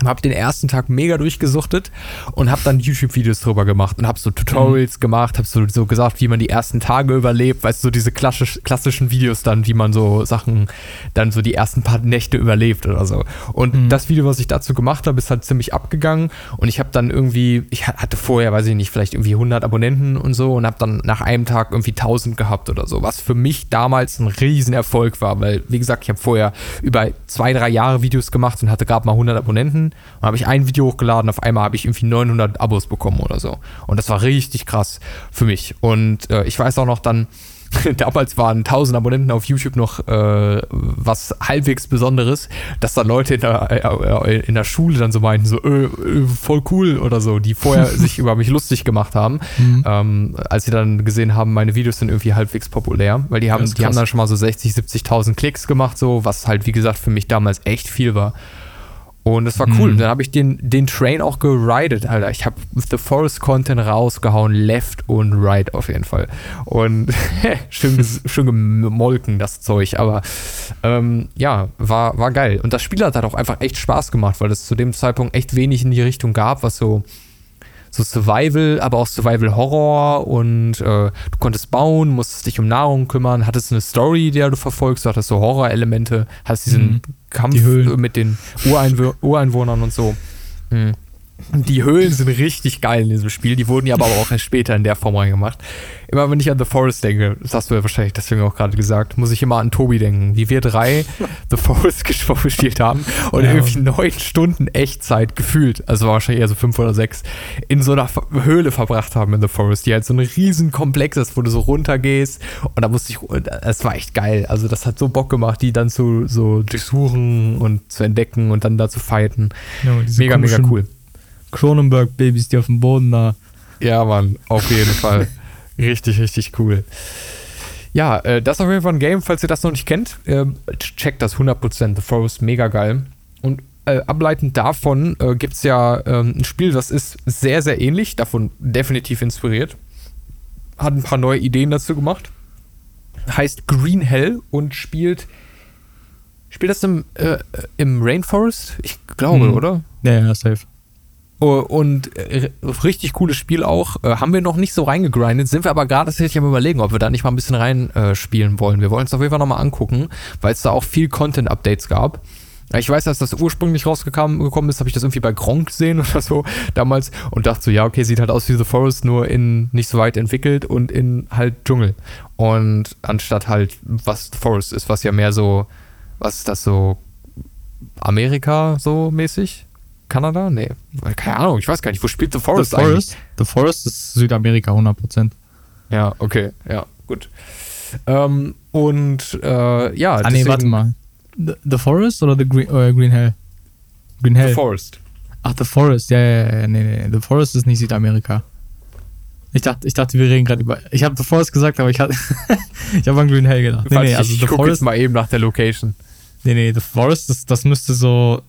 habe den ersten Tag mega durchgesuchtet und habe dann YouTube-Videos drüber gemacht und habe so Tutorials mhm. gemacht, habe so, so gesagt, wie man die ersten Tage überlebt, weißt du, so diese klassisch, klassischen Videos dann, wie man so Sachen dann so die ersten paar Nächte überlebt oder so. Und mhm. das Video, was ich dazu gemacht habe, ist halt ziemlich abgegangen und ich habe dann irgendwie, ich hatte vorher, weiß ich nicht, vielleicht irgendwie 100 Abonnenten und so und habe dann nach einem Tag irgendwie 1000 gehabt oder so, was für mich damals ein Riesenerfolg war, weil, wie gesagt, ich habe vorher über zwei, drei Jahre Videos gemacht und hatte gerade mal 100 Abonnenten Abonnenten und habe ich ein Video hochgeladen, auf einmal habe ich irgendwie 900 Abos bekommen oder so. Und das war richtig krass für mich. Und äh, ich weiß auch noch dann, damals waren 1000 Abonnenten auf YouTube noch äh, was halbwegs Besonderes, dass da Leute in der, äh, in der Schule dann so meinten, so äh, äh voll cool oder so, die vorher sich über mich lustig gemacht haben, mhm. ähm, als sie dann gesehen haben, meine Videos sind irgendwie halbwegs populär, weil die haben, die haben dann schon mal so 60, 70.000 Klicks gemacht, so, was halt wie gesagt für mich damals echt viel war. Und das war cool. Mhm. Dann habe ich den, den Train auch geridet, Alter. Ich habe The Forest Content rausgehauen, left und right auf jeden Fall. Und schön, schön gemolken, das Zeug. Aber ähm, ja, war, war geil. Und das Spiel hat halt auch einfach echt Spaß gemacht, weil es zu dem Zeitpunkt echt wenig in die Richtung gab, was so so Survival, aber auch Survival Horror und äh, du konntest bauen, musstest dich um Nahrung kümmern, hattest eine Story, die du verfolgst, du hattest so Horror-Elemente, hattest diesen mhm. Kampf die mit den Ureinw Ureinwohnern und so. Mhm. Die Höhlen sind richtig geil in diesem Spiel. Die wurden ja aber auch erst später in der Form reingemacht. Immer wenn ich an The Forest denke, das hast du ja wahrscheinlich deswegen auch gerade gesagt, muss ich immer an Tobi denken, wie wir drei The Forest gespielt haben und ja. irgendwie neun Stunden Echtzeit gefühlt, also wahrscheinlich eher so fünf oder sechs, in so einer Höhle verbracht haben in The Forest, die halt so ein riesen Komplex ist, wo du so runtergehst und da musste ich, es war echt geil. Also das hat so Bock gemacht, die dann zu so durchsuchen und zu entdecken und dann da zu fighten. Ja, mega, mega cool. Cronenberg-Babys, die auf dem Boden da. Ja, Mann, auf jeden Fall. Richtig, richtig cool. Ja, äh, das ist auf jeden Fall ein Game, falls ihr das noch nicht kennt. Äh, checkt das 100%. The Forest, mega geil. Und äh, ableitend davon äh, gibt es ja ähm, ein Spiel, das ist sehr, sehr ähnlich, davon definitiv inspiriert. Hat ein paar neue Ideen dazu gemacht. Heißt Green Hell und spielt. Spielt das im, äh, im Rainforest? Ich glaube, hm. oder? Ja, ja, safe. Oh, und äh, richtig cooles Spiel auch. Äh, haben wir noch nicht so reingegrindet, sind wir aber gerade tatsächlich am überlegen, ob wir da nicht mal ein bisschen reinspielen äh, wollen. Wir wollen es auf jeden Fall nochmal angucken, weil es da auch viel Content-Updates gab. Ich weiß, als das ursprünglich rausgekommen ist, habe ich das irgendwie bei Gronk gesehen oder so damals und dachte so, ja, okay, sieht halt aus wie The Forest, nur in nicht so weit entwickelt und in halt Dschungel. Und anstatt halt, was The Forest ist, was ja mehr so, was ist das so, Amerika so mäßig? Kanada? Nee, keine Ahnung, ich weiß gar nicht. Wo spielt The Forest, The Forest, The Forest ist Südamerika 100%. Ja, okay, ja, gut. Ähm, und äh, ja. Ah, nee, warte mal. The, the Forest oder The Green, äh, Green Hell? Green Hell. The Forest. Ach, The Forest, ja, ja, ja, nee, nee. The Forest ist nicht Südamerika. Ich dachte, ich dachte, wir reden gerade über. Ich habe The Forest gesagt, aber ich hatte. ich habe an Green Hell gedacht. Nee, nee, also ich, ich The Forest. mal eben nach der Location. Nee, nee, The Forest, das, das müsste so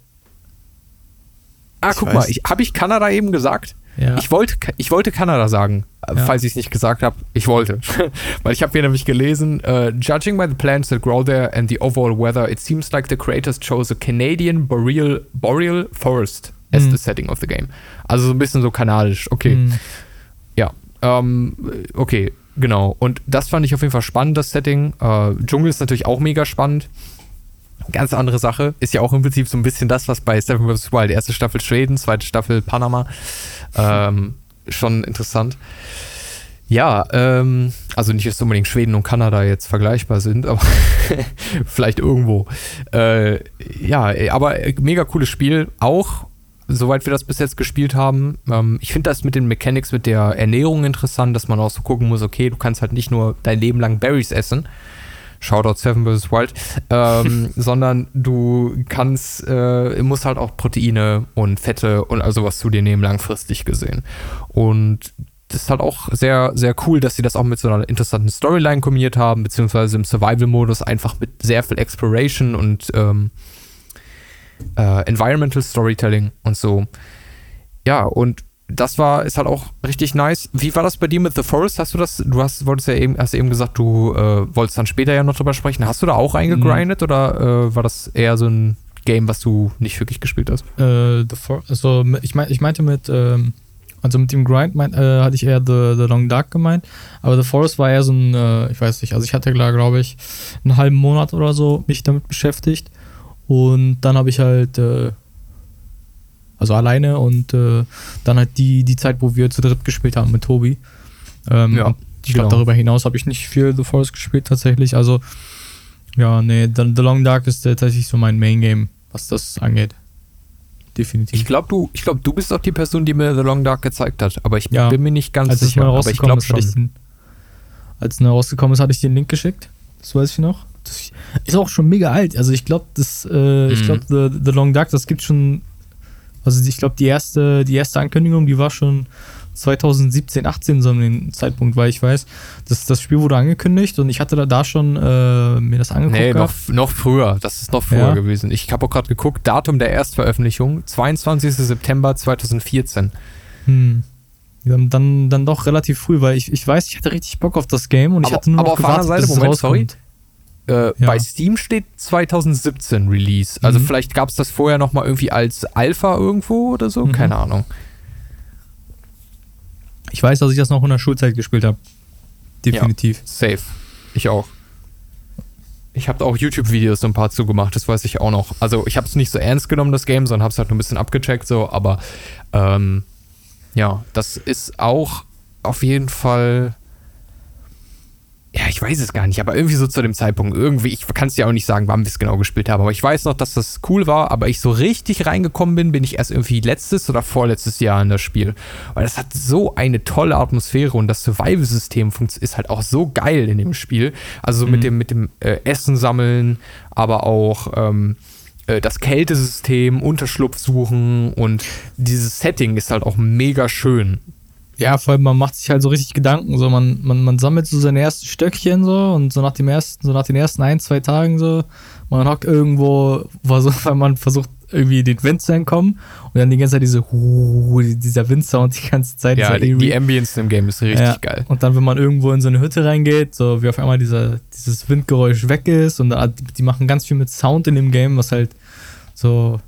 Ah, ich guck weiß. mal, habe ich Kanada eben gesagt? Ja. Ich, wollte, ich wollte Kanada sagen, ja. falls ich es nicht gesagt habe. Ich wollte. Weil ich habe hier nämlich gelesen, uh, judging by the plants that grow there and the overall weather, it seems like the creators chose a Canadian boreal, boreal forest as mhm. the setting of the game. Also so ein bisschen so kanadisch. Okay. Mhm. Ja. Ähm, okay, genau. Und das fand ich auf jeden Fall spannend, das Setting. Äh, Dschungel ist natürlich auch mega spannend. Ganz andere Sache. Ist ja auch im Prinzip so ein bisschen das, was bei Seven vs. Wild, erste Staffel Schweden, zweite Staffel Panama. Ähm, schon interessant. Ja, ähm, also nicht, dass unbedingt Schweden und Kanada jetzt vergleichbar sind, aber vielleicht irgendwo. Äh, ja, aber mega cooles Spiel. Auch, soweit wir das bis jetzt gespielt haben. Ähm, ich finde das mit den Mechanics, mit der Ernährung interessant, dass man auch so gucken muss, okay, du kannst halt nicht nur dein Leben lang Berries essen, Shoutout Seven vs. Wild, ähm, sondern du kannst, äh, musst halt auch Proteine und Fette und all sowas zu dir nehmen, langfristig gesehen. Und das ist halt auch sehr, sehr cool, dass sie das auch mit so einer interessanten Storyline kombiniert haben, beziehungsweise im Survival-Modus einfach mit sehr viel Exploration und ähm, äh, Environmental Storytelling und so. Ja, und das war, ist halt auch richtig nice. Wie war das bei dir mit The Forest? Hast du das, du hast, wolltest ja eben, hast eben gesagt, du äh, wolltest dann später ja noch drüber sprechen. Hast du da auch eingegrindet mhm. oder äh, war das eher so ein Game, was du nicht wirklich gespielt hast? Äh, also ich, mein, ich meinte mit, ähm, also mit dem Grind mein, äh, hatte ich eher The, The Long Dark gemeint, aber The Forest war eher so ein, äh, ich weiß nicht, also ich hatte klar, glaube ich, einen halben Monat oder so mich damit beschäftigt und dann habe ich halt äh, also alleine und äh, dann halt die, die Zeit, wo wir zu dritt gespielt haben mit Tobi. Ähm, ja, ich glaube, genau. darüber hinaus habe ich nicht viel The Forest gespielt tatsächlich. Also, ja, nee, The, The Long Dark ist tatsächlich so mein Main Game, was das angeht. definitiv. Ich glaube, du, glaub, du bist auch die Person, die mir The Long Dark gezeigt hat, aber ich Ja. bin mir nicht ganz als sicher. aber ich glaube hatte ich schon. den, als es rausgekommen ist, hatte ich den Link geschickt. Das weiß ich noch. Das ist auch schon mega alt. Also ich glaube, das, äh, ich Mhm. glaube, The, The Long Dark, das gibt schon, also ich glaube, die erste, die erste Ankündigung, die war schon 2017, 18 so an dem Zeitpunkt, weil ich weiß, das, das Spiel wurde angekündigt und ich hatte da, da schon äh, mir das angeguckt. Nee, noch, noch früher. Das ist noch früher Ja. gewesen. Ich habe auch gerade geguckt, Datum der Erstveröffentlichung, 22. September 2014. Hm. Dann, dann, dann doch relativ früh, weil ich, ich weiß, ich hatte richtig Bock auf das Game und ich Aber- hatte nur aber noch auf gewartet, Seite, bis es Moment, sorry. Äh, Ja. Bei Steam steht 2017 Release. Also Mhm. vielleicht gab es das vorher noch mal irgendwie als Alpha irgendwo oder so. Mhm. Keine Ahnung. Ich weiß, dass ich das noch in der Schulzeit gespielt habe. Definitiv. Safe. Ich auch. Ich habe auch YouTube-Videos so ein paar zugemacht, das weiß ich auch noch. Also ich habe es nicht so ernst genommen, das Game, sondern habe es halt nur ein bisschen abgecheckt, so, aber ähm, ja, das ist auch auf jeden Fall. Ja, ich weiß es gar nicht, aber irgendwie so zu dem Zeitpunkt, irgendwie, ich kann es ja auch nicht sagen, wann wir es genau gespielt haben, aber ich weiß noch, dass das cool war, aber ich so richtig reingekommen bin, bin ich erst irgendwie letztes oder vorletztes Jahr in das Spiel. Weil das hat so eine tolle Atmosphäre und das Survival-System ist halt auch so geil in dem Spiel. Also mit Mhm. dem, mit dem äh, Essen sammeln, aber auch ähm, äh, das Kältesystem, Unterschlupf suchen und dieses Setting ist halt auch mega schön. Ja, vor allem, man macht sich halt so richtig Gedanken. So, man, man, man sammelt so seine ersten Stöckchen so und so nach dem ersten, so nach den ersten ein, zwei Tagen so, man hockt irgendwo, weil man versucht, irgendwie den Wind zu entkommen und dann die ganze Zeit diese Hu- dieser Windsound die ganze Zeit. Ja, dieser die, die. Ambience im Game ist richtig Ja. geil. Und dann, wenn man irgendwo in so eine Hütte reingeht, so wie auf einmal dieser, dieses Windgeräusch weg ist und die machen ganz viel mit Sound in dem Game, was halt so,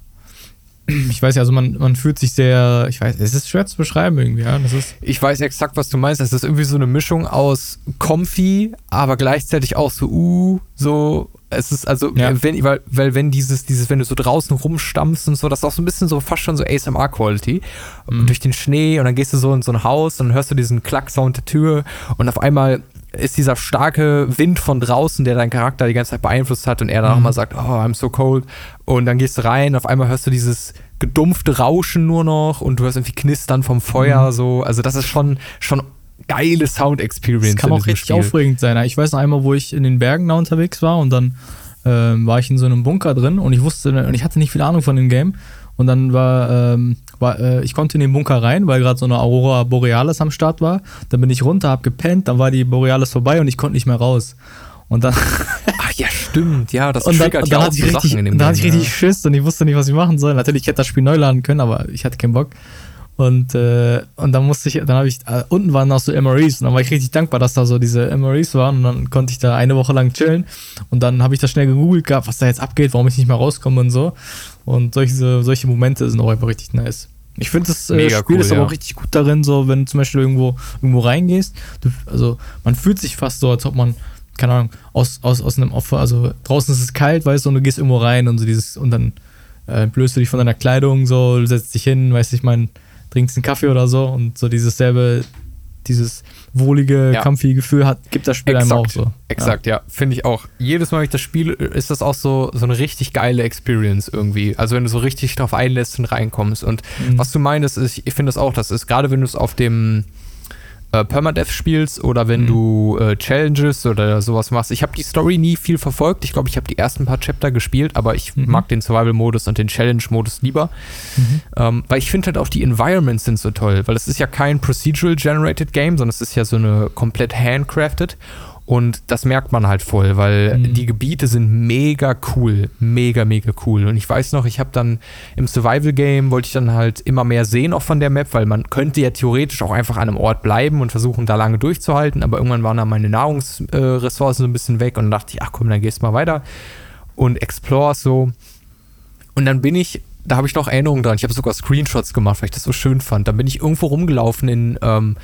ich weiß ja, also man, man fühlt sich sehr, ich weiß, es ist schwer zu beschreiben irgendwie, ja, das ist, Ich weiß exakt, was du meinst. Es ist irgendwie so eine Mischung aus comfy, aber gleichzeitig auch so, uh, so. Es ist also, Ja. wenn, weil, weil wenn dieses, dieses, wenn du so draußen rumstampfst und so, das ist auch so ein bisschen so fast schon so ASMR-Quality. Mhm. Durch den Schnee und dann gehst du so in so ein Haus und dann hörst du diesen Klacksound der Tür und auf einmal ist dieser starke Wind von draußen, der deinen Charakter die ganze Zeit beeinflusst hat und er dann auch Mhm. mal sagt, oh, I'm so cold. Und dann gehst du rein, auf einmal hörst du dieses gedumpfte Rauschen nur noch und du hörst irgendwie Knistern vom Feuer Mhm. so. Also das ist schon, schon geile Sound-Experience. Das kann auch richtig Spiel. aufregend sein. Ich weiß noch einmal, wo ich in den Bergen da unterwegs war und dann ähm, war ich in so einem Bunker drin und ich wusste, und ich hatte nicht viel Ahnung von dem Game. Und dann war, ähm, war äh, ich konnte in den Bunker rein, weil gerade so eine Aurora Borealis am Start war. Dann bin ich runter, hab gepennt, dann war die Borealis vorbei und ich konnte nicht mehr raus. Und dann, Ach ja, stimmt. Ja, das und dann, triggert und ja dann auch hatte ich so richtig, Sachen in dem dann hatte ich richtig Schiss und ich wusste nicht, was ich machen soll. Natürlich ich hätte das Spiel neu laden können, aber ich hatte keinen Bock. Und, äh, und dann musste ich, dann habe ich, äh, unten waren noch so MREs und dann war ich richtig dankbar, dass da so diese MREs waren und dann konnte ich da eine Woche lang chillen und dann habe ich das schnell gegoogelt gehabt, was da jetzt abgeht, warum ich nicht mehr rauskomme und so. Und solche, solche Momente sind auch einfach richtig nice. Ich finde, das äh, Spiel cool, ist aber ja. auch richtig gut darin, so wenn du zum Beispiel irgendwo, irgendwo reingehst, du, also man fühlt sich fast so, als ob man, keine Ahnung, aus, aus, aus einem Opfer, also draußen ist es kalt, weißt du, und du gehst irgendwo rein und so dieses, und dann äh, du dich von deiner Kleidung, so, setzt dich hin, weißt du, ich meine, trinkst einen Kaffee oder so und so dieses selbe, dieses wohlige, Ja. comfy Gefühl hat, gibt das Spiel einem auch Exakt, so. exakt, ja, finde ich auch. Jedes Mal, wenn ich das spiele, ist das auch so, so eine richtig geile Experience irgendwie. Also wenn du so richtig drauf einlässt und reinkommst. Und Mhm. was du meinst, ist, ich finde das auch, das ist gerade wenn du es auf dem äh, Permadeath spielst oder wenn Mhm. du äh, Challenges oder sowas machst. Ich habe die Story nie viel verfolgt. Ich glaube, ich habe die ersten paar Chapter gespielt, aber ich Mhm. mag den Survival-Modus und den Challenge-Modus lieber. Mhm. Ähm, weil ich finde halt auch die Environments sind so toll, weil es ist ja kein procedural generated Game, sondern es ist ja so eine komplett handcrafted und das merkt man halt voll, weil Mhm. die Gebiete sind mega cool, mega mega cool und ich weiß noch, ich habe dann im Survival Game wollte ich dann halt immer mehr sehen auch von der Map, weil man könnte ja theoretisch auch einfach an einem Ort bleiben und versuchen da lange durchzuhalten, aber irgendwann waren dann meine Nahrungsressourcen äh, so ein bisschen weg und dann dachte ich, ach komm, dann gehst du mal weiter und explore so und dann bin ich, da habe ich noch Erinnerungen dran. Ich habe sogar Screenshots gemacht, weil ich das so schön fand. Dann bin ich irgendwo rumgelaufen in, ähm,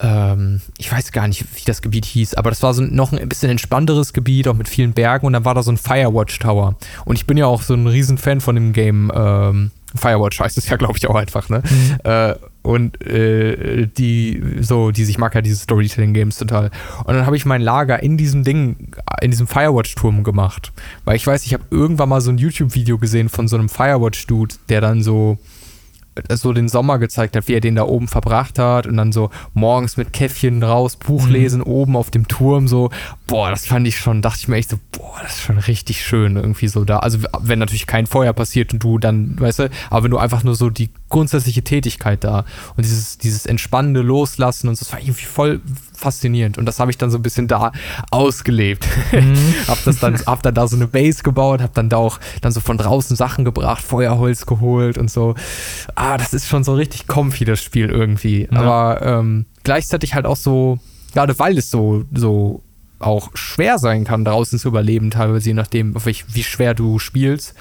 ähm, ich weiß gar nicht, wie das Gebiet hieß, aber das war so noch ein bisschen entspannteres Gebiet, auch mit vielen Bergen und dann war da so ein Firewatch Tower. Und ich bin ja auch so ein Riesenfan von dem Game, ähm, Firewatch heißt es ja, glaube ich, auch einfach, ne? Mhm. Äh, und äh, die so, die ich mag ja diese Storytelling-Games total. Und dann habe ich mein Lager in diesem Ding, in diesem Firewatch-Turm gemacht. Weil ich weiß, ich habe irgendwann mal so ein YouTube-Video gesehen von so einem Firewatch-Dude, der dann so so den Sommer gezeigt hat, wie er den da oben verbracht hat und dann so morgens mit Käffchen raus, Buch mhm. lesen, mhm. oben auf dem Turm so, boah, das fand ich schon, dachte ich mir echt so, boah, das ist schon richtig schön irgendwie so da. Also wenn natürlich kein Feuer passiert und du dann, weißt du, aber wenn du einfach nur so die grundsätzliche Tätigkeit da und dieses, dieses entspannende Loslassen und so, das war irgendwie voll faszinierend und das habe ich dann so ein bisschen da ausgelebt. Mhm. hab das dann, hab dann da so eine Base gebaut, hab dann da auch dann so von draußen Sachen gebracht, Feuerholz geholt und so. Ah, das ist schon so richtig comfy, das Spiel irgendwie. Ja. Aber ähm, gleichzeitig halt auch so, gerade weil es so, so auch schwer sein kann, draußen zu überleben, teilweise je nachdem, wie schwer du spielst.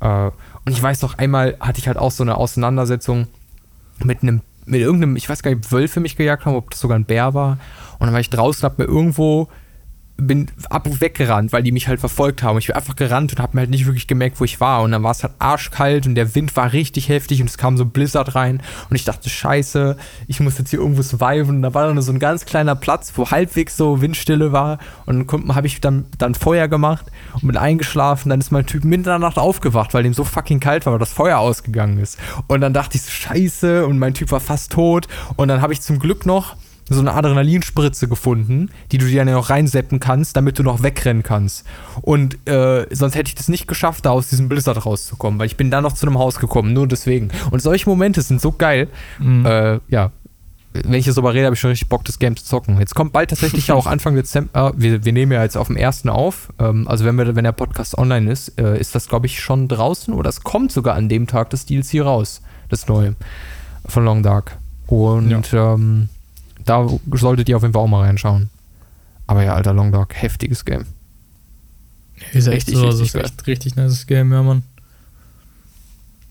Äh, und ich weiß noch, einmal hatte ich halt auch so eine Auseinandersetzung mit einem mit irgendeinem, ich weiß gar nicht, Wölfe mich gejagt haben, ob das sogar ein Bär war. Und dann war ich draußen, hab mir irgendwo bin ab und weggerannt, weil die mich halt verfolgt haben. Ich bin einfach gerannt und habe mir halt nicht wirklich gemerkt, wo ich war. Und dann war es halt arschkalt und der Wind war richtig heftig und es kam so ein Blizzard rein. Und ich dachte, scheiße, ich muss jetzt hier irgendwo surviven. Und da war dann so ein ganz kleiner Platz, wo halbwegs so Windstille war. Und dann habe ich dann, dann Feuer gemacht und bin eingeschlafen. Dann ist mein Typ mitten in der Nacht aufgewacht, weil dem so fucking kalt war, weil das Feuer ausgegangen ist. Und dann dachte ich so, scheiße. Und mein Typ war fast tot. Und dann habe ich zum Glück noch so eine Adrenalinspritze gefunden, die du dir dann noch reinseppen kannst, damit du noch wegrennen kannst. Und äh, sonst hätte ich das nicht geschafft, da aus diesem Blizzard rauszukommen, weil ich bin da noch zu einem Haus gekommen, nur deswegen. Und solche Momente sind so geil. Mhm. Äh, ja, wenn ich jetzt darüber rede, habe ich schon richtig Bock, das Game zu zocken. Jetzt kommt bald tatsächlich ja auch Anfang Dezember, äh, wir, wir, nehmen ja jetzt auf dem ersten auf, ähm, also wenn, wir, wenn der Podcast online ist, äh, ist das, glaube ich, schon draußen oder es kommt sogar an dem Tag das DLC raus, das neue von Long Dark. Und ja. ähm, da solltet ihr auf jeden Fall auch mal reinschauen. Aber ja, alter Long Dog, heftiges Game. Ist echt richtig, so, also richtig, ist echt richtig nice Game, ja, Mann.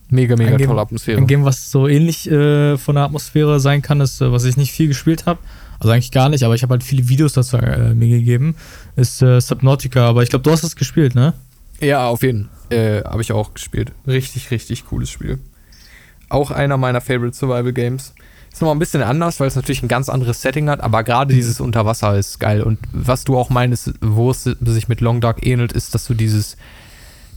Mega, mega tolle Atmosphäre. Ein Game, was so ähnlich äh, von der Atmosphäre sein kann, ist, äh, was ich nicht viel gespielt habe. Also eigentlich gar nicht, aber ich habe halt viele Videos dazu äh, mir gegeben. Ist äh, Subnautica, aber ich glaube, du hast das gespielt, ne? Ja, auf jeden Fall. Äh, habe ich auch gespielt. Richtig, richtig cooles Spiel. Auch einer meiner Favorite Survival Games. Ist nochmal ein bisschen anders, weil es natürlich ein ganz anderes Setting hat, aber gerade dieses Unterwasser ist geil. Und was du auch meinst, wo es sich mit Long Dark ähnelt, ist, dass du dieses,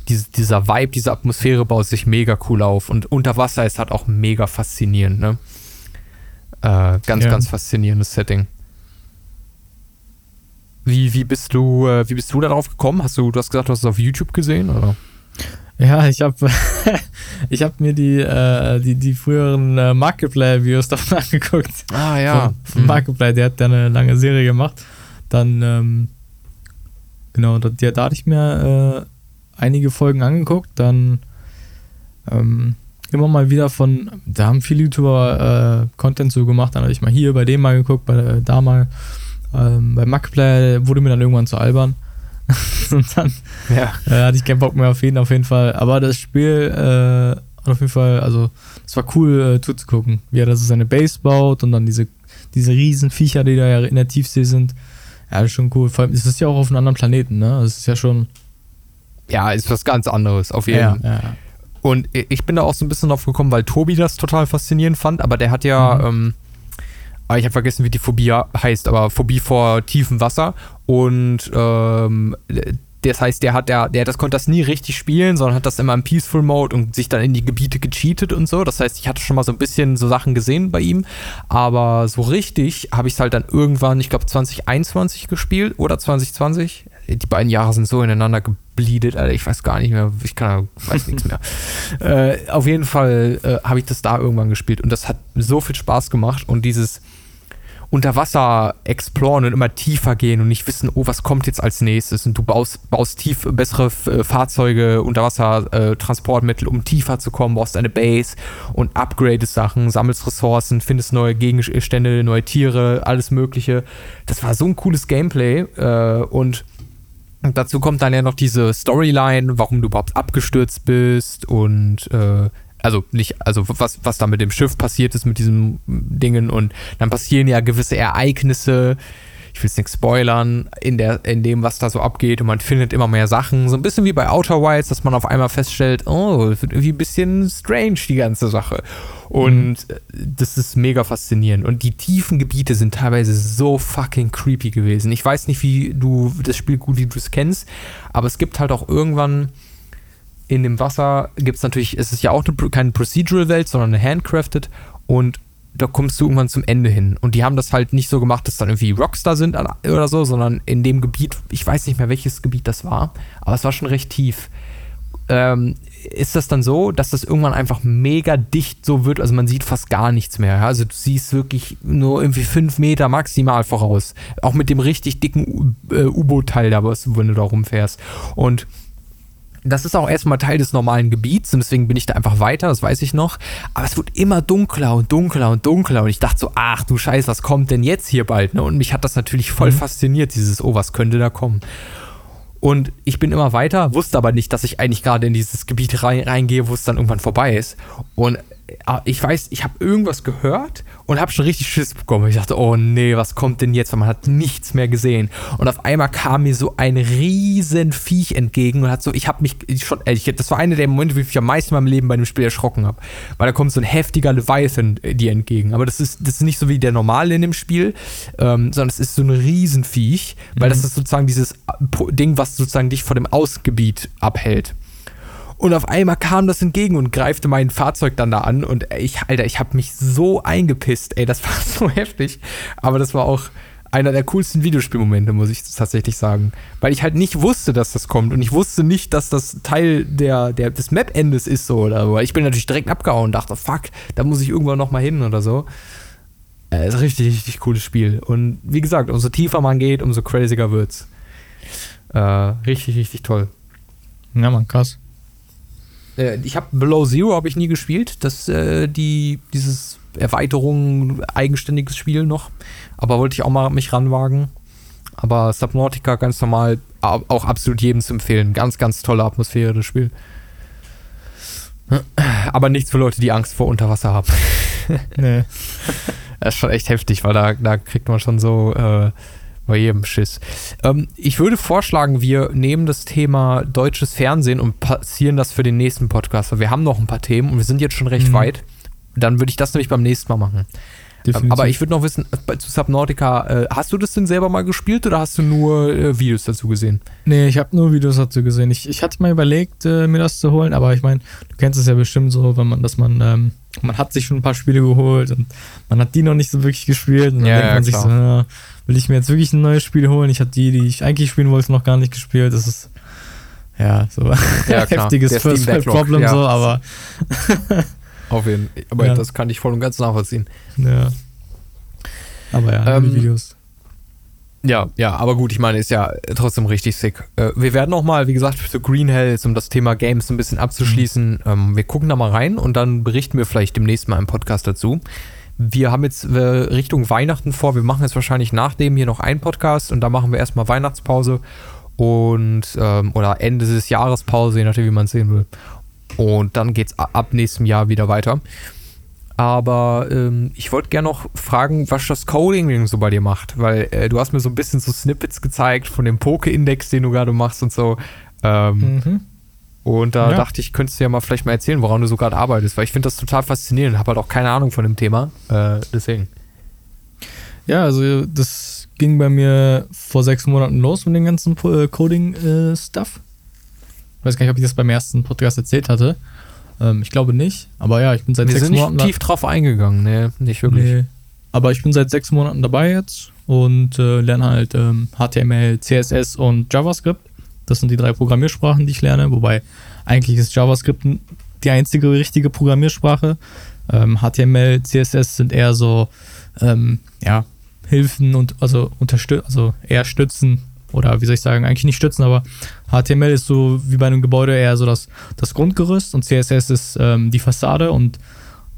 dieses dieser Vibe, diese Atmosphäre baut sich mega cool auf. Und Unterwasser ist halt auch mega faszinierend, ne? Äh, ganz, ja. ganz faszinierendes Setting. Wie, wie bist du, äh, wie bist du darauf gekommen? Hast du, du hast gesagt, du hast es auf YouTube gesehen, oder? Ja, ich habe ich hab mir die, äh, die, die früheren äh, Markiplier-Videos davon angeguckt. Ah, ja. Von, von mhm. Markiplier, der hat ja eine lange Serie gemacht. Dann, ähm, genau, da, da hatte ich mir äh, einige Folgen angeguckt. Dann ähm, immer mal wieder von, da haben viele YouTuber äh, Content so gemacht. Dann habe ich mal hier bei dem mal geguckt, bei äh, da mal. Ähm, bei Markiplier wurde mir dann irgendwann zu albern. Und dann ja. äh, hatte ich keinen Bock mehr auf ihn, auf jeden Fall. Aber das Spiel äh, auf jeden Fall, also es war cool äh, zuzugucken, wie er das seine Base baut und dann diese, diese riesen Viecher, die da ja in der Tiefsee sind. Ja, das ist schon cool. Vor allem, es ist ja auch auf einem anderen Planeten, ne? Es ist ja schon. Ja, ist was ganz anderes, auf jeden Fall. Ja, ja. Und ich bin da auch so ein bisschen drauf gekommen, weil Tobi das total faszinierend fand, aber der hat ja, mhm. ähm, ich habe vergessen, wie die Phobie heißt, aber Phobie vor tiefem Wasser. Und ähm, das heißt, der hat, der, der das konnte das nie richtig spielen, sondern hat das immer im Peaceful Mode und sich dann in die Gebiete gecheatet und so. Das heißt, ich hatte schon mal so ein bisschen so Sachen gesehen bei ihm, aber so richtig habe ich es halt dann irgendwann, ich glaube 2021 gespielt oder 2020. Die beiden Jahre sind so ineinander gebliedet, Alter, ich weiß gar nicht mehr, ich kann, weiß nichts mehr. Äh, auf jeden Fall äh, habe ich das da irgendwann gespielt und das hat so viel Spaß gemacht und dieses unter Wasser exploren und immer tiefer gehen und nicht wissen, oh, was kommt jetzt als nächstes. Und du baust, baust tief bessere äh, Fahrzeuge, Unterwasser, äh, um tiefer zu kommen, baust eine Base und upgradest Sachen, sammelst Ressourcen, findest neue Gegenstände, neue Tiere, alles Mögliche. Das war so ein cooles Gameplay äh, und dazu kommt dann ja noch diese Storyline, warum du überhaupt abgestürzt bist und äh, also nicht, also was, was da mit dem Schiff passiert ist, mit diesen Dingen und dann passieren ja gewisse Ereignisse, ich will es nicht spoilern, in, der, in dem, was da so abgeht und man findet immer mehr Sachen. So ein bisschen wie bei Outer Wilds, dass man auf einmal feststellt, oh, wird irgendwie ein bisschen strange, die ganze Sache. Und mhm. das ist mega faszinierend. Und die tiefen Gebiete sind teilweise so fucking creepy gewesen. Ich weiß nicht, wie du das Spiel gut, wie du es kennst, aber es gibt halt auch irgendwann in dem Wasser gibt es natürlich, es ist ja auch eine, keine Procedural-Welt, sondern eine Handcrafted und da kommst du irgendwann zum Ende hin. Und die haben das halt nicht so gemacht, dass dann irgendwie Rockstar sind oder so, sondern in dem Gebiet, ich weiß nicht mehr, welches Gebiet das war, aber es war schon recht tief. Ähm, ist das dann so, dass das irgendwann einfach mega dicht so wird, also man sieht fast gar nichts mehr. Also du siehst wirklich nur irgendwie fünf Meter maximal voraus. Auch mit dem richtig dicken äh, U-Boot-Teil da, wenn du da rumfährst. Und das ist auch erstmal Teil des normalen Gebiets und deswegen bin ich da einfach weiter, das weiß ich noch. Aber es wird immer dunkler und dunkler und dunkler und ich dachte so, ach du Scheiß, was kommt denn jetzt hier bald? Ne? Und mich hat das natürlich voll mhm. fasziniert, dieses, oh, was könnte da kommen? Und ich bin immer weiter, wusste aber nicht, dass ich eigentlich gerade in dieses Gebiet reingehe, wo es dann irgendwann vorbei ist. Und ich weiß, ich habe irgendwas gehört und habe schon richtig Schiss bekommen. Ich dachte, oh nee, was kommt denn jetzt? Weil man hat nichts mehr gesehen. Und auf einmal kam mir so ein riesen Viech entgegen und hat so, ich habe mich schon, ehrlich, das war einer der Momente, wo ich mich am meisten in meinem Leben bei einem Spiel erschrocken habe. Weil da kommt so ein heftiger Leviathan äh, dir entgegen. Aber das ist, das ist nicht so wie der normale in dem Spiel, ähm, sondern es ist so ein Riesenviech, weil mhm. das ist sozusagen dieses Ding, was sozusagen dich vor dem Außengebiet abhält. Und auf einmal kam das entgegen und greifte mein Fahrzeug dann da an. Und ich, Alter, ich habe mich so eingepisst. Ey, das war so heftig. Aber das war auch einer der coolsten Videospielmomente, muss ich tatsächlich sagen. Weil ich halt nicht wusste, dass das kommt. Und ich wusste nicht, dass das Teil der, der, des Map-Endes ist so oder so. Ich bin natürlich direkt abgehauen und dachte, fuck, da muss ich irgendwann nochmal hin oder so. Äh, ist ein richtig, richtig cooles Spiel. Und wie gesagt, umso tiefer man geht, umso craziger wird's. Äh, richtig, richtig toll. Ja, man, krass. Äh, ich habe Below Zero habe ich nie gespielt. Das äh, die dieses Erweiterung eigenständiges Spiel noch, aber wollte ich auch mal mich ranwagen. Aber Subnautica ganz normal, auch absolut jedem zu empfehlen. Ganz, ganz tolle Atmosphäre das Spiel. Aber nichts für Leute, die Angst vor Unterwasser haben. nee. Das ist schon echt heftig, weil da, da kriegt man schon so äh, bei jedem Schiss. Ähm, ich würde vorschlagen, wir nehmen das Thema deutsches Fernsehen und passieren das für den nächsten Podcast. Weil wir haben noch ein paar Themen und wir sind jetzt schon recht mhm. weit. Dann würde ich das nämlich beim nächsten Mal machen. Ähm, aber ich würde noch wissen, zu Subnautica, äh, hast du das denn selber mal gespielt oder hast du nur äh, Videos dazu gesehen? Nee, ich habe nur Videos dazu gesehen. Ich, ich hatte mal überlegt, äh, mir das zu holen, aber ich meine, du kennst es ja bestimmt so, wenn man, dass man, ähm, man hat sich schon ein paar Spiele geholt und man hat die noch nicht so wirklich gespielt und dann ja, denkt man ja, sich so, ja, will ich mir jetzt wirklich ein neues Spiel holen? Ich hatte die, die ich eigentlich spielen wollte, noch gar nicht gespielt. Das ist ja so ja, heftiges First World Problem ja. so, aber auf jeden Fall. Aber ja. das kann ich voll und ganz nachvollziehen. Ja. Aber ja, ähm, Videos. Ja, ja, aber gut, ich meine, ist ja trotzdem richtig sick. Äh, wir werden auch mal, wie gesagt, für Green Hells, um das Thema Games ein bisschen abzuschließen, mhm. ähm, wir gucken da mal rein und dann berichten wir vielleicht demnächst mal im Podcast dazu. Wir haben jetzt äh, Richtung Weihnachten vor. Wir machen jetzt wahrscheinlich nach dem hier noch einen Podcast und da machen wir erstmal Weihnachtspause und ähm, oder Ende des Jahres Pause, je nachdem, wie man es sehen will. Und dann geht es ab nächstem Jahr wieder weiter. Aber ähm, ich wollte gerne noch fragen, was das Coding so bei dir macht, weil äh, du hast mir so ein bisschen so Snippets gezeigt von dem Poke-Index, den du gerade machst und so. Ähm, mhm. Und da ja. dachte ich, könntest du ja mal vielleicht mal erzählen, woran du so gerade arbeitest, weil ich finde das total faszinierend und habe halt auch keine Ahnung von dem Thema. Äh, deswegen. Ja, also das ging bei mir vor sechs Monaten los mit dem ganzen äh, Coding-Stuff. ich weiß gar nicht, ob ich das beim ersten Podcast erzählt hatte. Ähm, ich glaube nicht, aber ja, ich bin seit Wir sechs Monaten. Wir sind nicht tief drauf eingegangen, ne, nicht wirklich. Nee. Aber ich bin seit sechs Monaten dabei jetzt und äh, lerne halt ähm, HTML, CSS und JavaScript. Das sind die drei Programmiersprachen, die ich lerne, wobei eigentlich ist JavaScript die einzige richtige Programmiersprache. Ähm, HTML, CSS sind eher so ähm, ja, Hilfen und also unterstützen, also eher stützen oder wie soll ich sagen, eigentlich nicht stützen, aber HTML ist so wie bei einem Gebäude eher so das, das Grundgerüst und CSS ist ähm, die Fassade und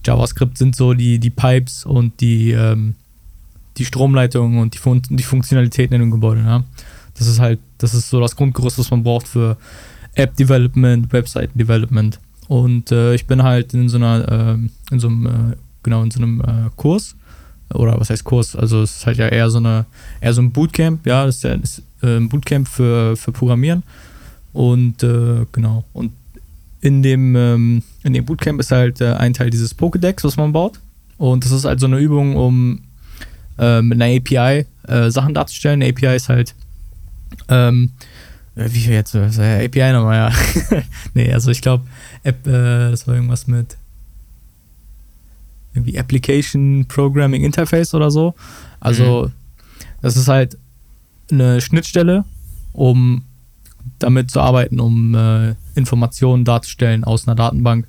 JavaScript sind so die, die Pipes und die, ähm, die Stromleitungen und die, Fun die Funktionalitäten in dem Gebäude. Ja. Das ist halt, das ist so das Grundgerüst, was man braucht für App-Development, Webseiten-Development. Und äh, ich bin halt in so einer, äh, in so einem, äh, genau, in so einem äh, Kurs oder was heißt Kurs? Also es ist halt ja eher so eine, eher so ein Bootcamp, ja, das ist, ja, ist äh, ein Bootcamp für, für Programmieren. Und äh, genau. Und in dem, ähm, in dem Bootcamp ist halt ein Teil dieses Pokédex, was man baut. Und das ist halt so eine Übung, um mit einer API Sachen darzustellen. Eine API ist halt, ähm, äh, wie viel jetzt? Äh, API nochmal, ja. nee, also ich glaube, App, äh, das war irgendwas mit irgendwie Application Programming Interface oder so. Also, mhm. das ist halt eine Schnittstelle, um damit zu arbeiten, um äh, Informationen darzustellen aus einer Datenbank.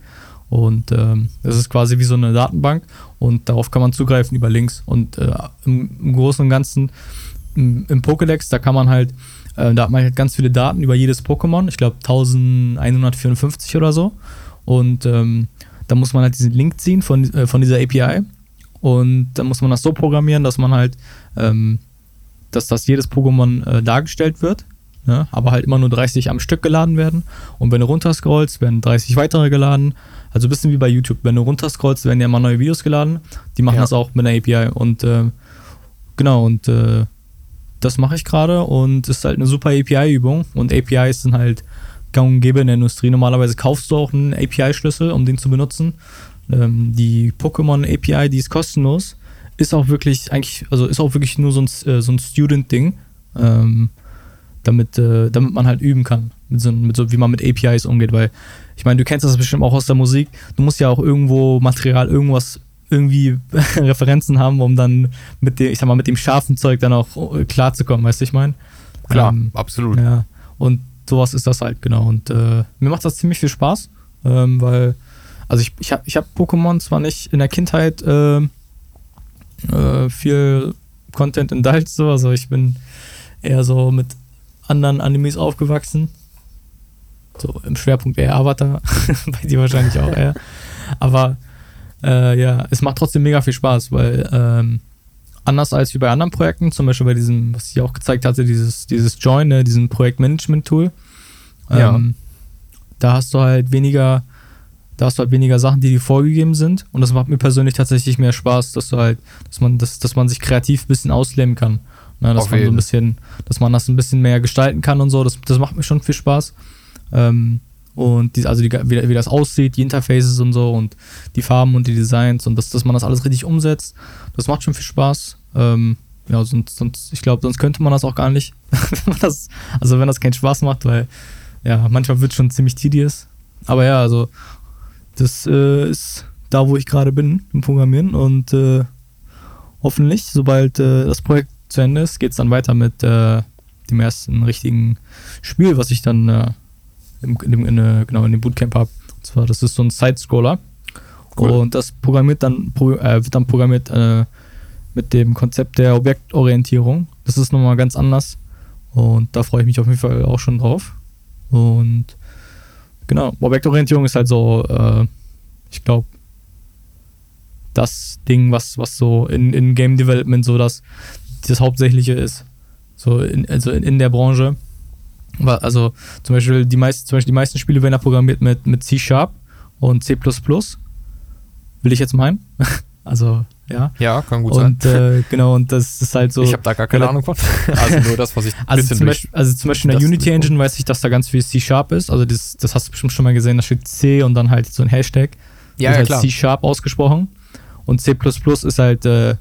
Und ähm, das ist quasi wie so eine Datenbank und darauf kann man zugreifen über Links. Und äh, im, im, Großen und Ganzen im, im Pokédex, da kann man halt, äh, da hat man halt ganz viele Daten über jedes Pokémon, ich glaube 1154 oder so. Und ähm, da muss man halt diesen Link ziehen von, äh, von dieser API. Und dann muss man das so programmieren, dass man halt, ähm, dass das jedes Pokémon äh, dargestellt wird Ne? aber halt immer nur 30 am Stück geladen werden. Und wenn du runterscrollst, werden 30 weitere geladen. Also ein bisschen wie bei YouTube. Wenn du runterscrollst, werden ja immer neue Videos geladen. Die machen ja. das auch mit einer API. Und äh, genau, und äh, das mache ich gerade und ist halt eine super API-Übung. Und APIs sind halt gang und gäbe in der Industrie. Normalerweise kaufst du auch einen API-Schlüssel, um den zu benutzen. Ähm, die Pokémon API, die ist kostenlos. Ist auch wirklich, eigentlich, also ist auch wirklich nur so ein, äh, so ein Student-Ding. Ähm, damit, äh, damit man halt üben kann, mit so, mit so, wie man mit APIs umgeht, weil ich meine, du kennst das bestimmt auch aus der Musik, du musst ja auch irgendwo Material, irgendwas, irgendwie Referenzen haben, um dann mit dem, ich sag mal, mit dem scharfen Zeug dann auch äh, klarzukommen, weißt du, ich meine? Klar, ähm, absolut. Ja, und sowas ist das halt, genau. Und äh, mir macht das ziemlich viel Spaß, ähm, weil, also ich, ich habe ich hab Pokémon zwar nicht in der Kindheit äh, äh, viel Content indulged, so, also ich bin eher so mit anderen Animes aufgewachsen. So im Schwerpunkt eher Avatar. Bei dir wahrscheinlich auch eher. Aber äh, ja, es macht trotzdem mega viel Spaß, weil ähm, anders als wie bei anderen Projekten, zum Beispiel bei diesem, was ich auch gezeigt hatte, dieses, dieses Join, ne, diesem Projektmanagement-Tool, ähm, ja. da hast du halt weniger, da hast du halt weniger Sachen, die dir vorgegeben sind. Und das macht mir persönlich tatsächlich mehr Spaß, dass du halt, dass man, dass, dass man sich kreativ ein bisschen ausleben kann. Ne, dass man so ein bisschen, dass man das ein bisschen mehr gestalten kann und so. Das, das macht mir schon viel Spaß. Ähm, und die, also die, wie, wie, das aussieht, die Interfaces und so und die Farben und die Designs und das, dass man das alles richtig umsetzt, das macht schon viel Spaß. Ähm, ja, sonst, sonst, ich glaube, sonst könnte man das auch gar nicht. das, also wenn das keinen Spaß macht, weil ja, manchmal wird es schon ziemlich tedious. Aber ja, also das äh, ist da, wo ich gerade bin im Programmieren und äh, hoffentlich, sobald äh, das Projekt zu Ende ist, geht es dann weiter mit äh, dem ersten richtigen Spiel, was ich dann äh, in, in, genau in dem Bootcamp habe. Und zwar, das ist so ein Side-Scroller. Cool. Und das programmiert dann, äh, wird dann programmiert äh, mit dem Konzept der Objektorientierung. Das ist nochmal ganz anders. Und da freue ich mich auf jeden Fall auch schon drauf. Und genau, Objektorientierung ist halt so, äh, ich glaube, das Ding, was, was so in, in Game Development so das, das Hauptsächliche ist. So in, also in, in der Branche. Also zum Beispiel die meisten, zum Beispiel die meisten Spiele werden ja programmiert mit, mit C Sharp und C. Will ich jetzt meinen. also, ja. Ja, kann gut und, sein. Äh, genau, und das ist halt so. Ich habe da gar keine Ahnung von. Also nur das, was ich also zum, Beispiel, also zum Beispiel in der Unity Engine weiß ich, dass da ganz viel C Sharp ist. Also das, das hast du bestimmt schon mal gesehen, da steht C und dann halt so ein Hashtag. Ja, ja halt klar. C Sharp ausgesprochen. Und C ist halt äh,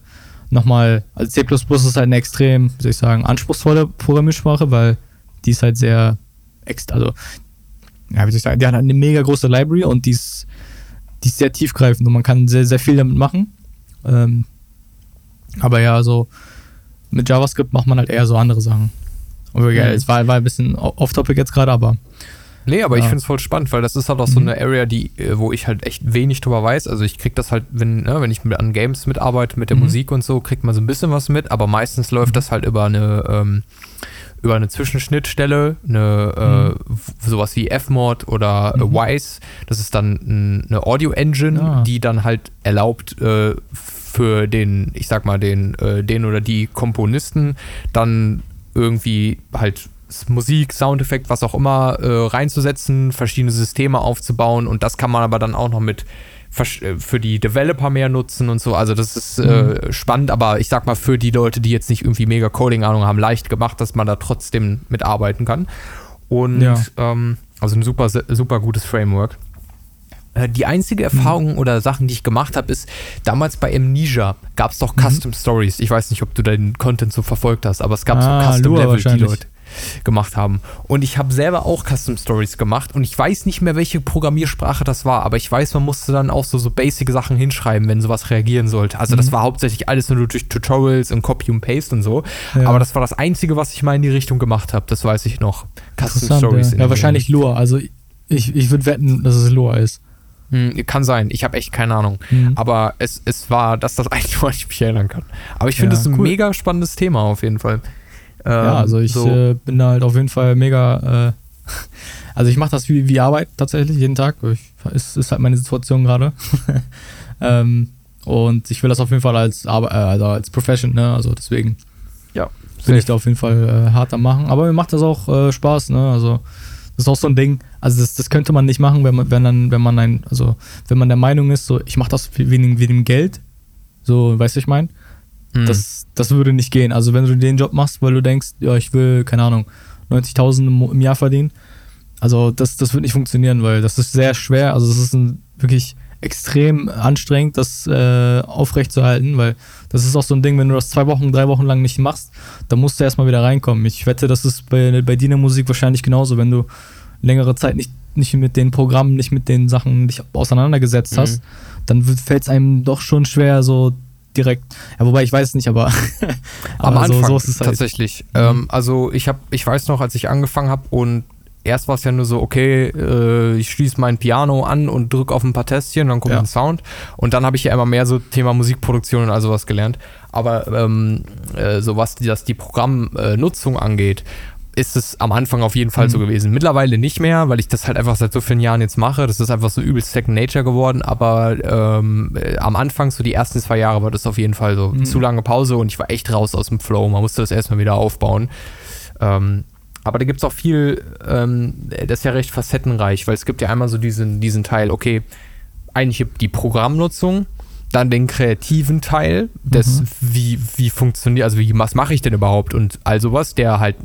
nochmal, also C ist halt eine extrem, wie soll ich sagen, anspruchsvolle Programmiersprache, weil die ist halt sehr, also, ja, wie soll ich sagen, die hat eine mega große Library und die ist, die ist sehr tiefgreifend und man kann sehr, sehr viel damit machen. Ähm, aber ja, also mit JavaScript macht man halt eher so andere Sachen. Aber ja, mhm. es war, war ein bisschen off-topic jetzt gerade, aber Nee, aber ja. ich finde es voll spannend, weil das ist halt auch mhm. so eine Area, die, äh, wo ich halt echt wenig drüber weiß. Also ich krieg das halt, wenn, ne, wenn ich mit, an Games mitarbeite, mit der mhm. Musik und so, kriegt man so ein bisschen was mit, aber meistens läuft mhm. das halt über eine, ähm, über eine Zwischenschnittstelle, eine, äh, mhm. sowas wie Fmod oder äh, mhm. Wise. Das ist dann eine Audio-Engine, ja. die dann halt erlaubt, äh, für den, ich sag mal, den, äh, den oder die Komponisten dann irgendwie halt Musik, Soundeffekt, was auch immer äh, reinzusetzen, verschiedene Systeme aufzubauen und das kann man aber dann auch noch mit äh, für die Developer mehr nutzen und so. Also das ist äh, mhm. spannend, aber ich sag mal, für die Leute, die jetzt nicht irgendwie mega Coding-Ahnung haben, leicht gemacht, dass man da trotzdem mitarbeiten kann. Und ja. ähm, also ein super, super gutes Framework. Äh, die einzige mhm. Erfahrung mhm. oder Sachen, die ich gemacht habe, ist, damals bei Amnesia gab es doch mhm. Custom Stories. Ich weiß nicht, ob du den Content so verfolgt hast, aber es gab ah, so Custom Level, die Leute gemacht haben. Und ich habe selber auch Custom Stories gemacht und ich weiß nicht mehr, welche Programmiersprache das war, aber ich weiß, man musste dann auch so, so basic Sachen hinschreiben, wenn sowas reagieren sollte. Also mhm. das war hauptsächlich alles nur durch Tutorials und Copy und Paste und so. Ja. Aber das war das Einzige, was ich mal in die Richtung gemacht habe. Das weiß ich noch. Custom Stories. Ja, ja wahrscheinlich Lua. Also ich, ich würde wetten, dass es Lua ist. Hm, kann sein, ich habe echt keine Ahnung. Mhm. Aber es, es war das das Einzige, woran ich mich erinnern kann. Aber ich finde es ja, ein cool. mega spannendes Thema auf jeden Fall. Ähm, ja, also ich so. äh, bin da halt auf jeden Fall mega. Äh, also ich mache das wie, wie Arbeit tatsächlich jeden Tag. Ich, ist, ist halt meine Situation gerade. ähm, und ich will das auf jeden Fall als Arbeit, äh, also als Profession, ne? Also deswegen. Ja. Bin ich da auf jeden Fall äh, hart am machen. Aber mir macht das auch äh, Spaß, ne? Also das ist auch so ein Ding. Also das, das könnte man nicht machen, wenn man, wenn dann, wenn man ein, also wenn man der Meinung ist, so ich mache das wegen, wegen dem Geld. So, weißt du, ich meine? Mhm. Das, das würde nicht gehen. Also wenn du den Job machst, weil du denkst, ja, ich will, keine Ahnung, 90.000 im Jahr verdienen. Also das, das wird nicht funktionieren, weil das ist sehr schwer. Also es ist ein, wirklich extrem anstrengend, das äh, aufrechtzuerhalten, weil das ist auch so ein Ding, wenn du das zwei Wochen, drei Wochen lang nicht machst, dann musst du erstmal wieder reinkommen. Ich wette, das ist bei, bei dir Musik wahrscheinlich genauso, wenn du längere Zeit nicht, nicht mit den Programmen, nicht mit den Sachen dich auseinandergesetzt mhm. hast, dann fällt es einem doch schon schwer, so direkt. Ja, wobei ich weiß es nicht, aber, aber am Anfang so, so halt. tatsächlich. Mhm. Ähm, also ich habe, ich weiß noch, als ich angefangen habe und erst war es ja nur so, okay, äh, ich schließe mein Piano an und drücke auf ein paar Tästchen, dann kommt ja. ein Sound. Und dann habe ich ja immer mehr so Thema Musikproduktion und all sowas gelernt. Aber ähm, äh, so was die, das die Programmnutzung angeht, ist es am Anfang auf jeden Fall mhm. so gewesen. Mittlerweile nicht mehr, weil ich das halt einfach seit so vielen Jahren jetzt mache. Das ist einfach so übelst Second Nature geworden. Aber ähm, äh, am Anfang, so die ersten zwei Jahre, war das auf jeden Fall so mhm. zu lange Pause und ich war echt raus aus dem Flow. Man musste das erstmal wieder aufbauen. Ähm, aber da gibt es auch viel, ähm, das ist ja recht facettenreich, weil es gibt ja einmal so diesen, diesen Teil, okay, eigentlich die Programmnutzung, dann den kreativen Teil, des, mhm. wie, wie funktioniert, also wie, was mache ich denn überhaupt und all sowas, der halt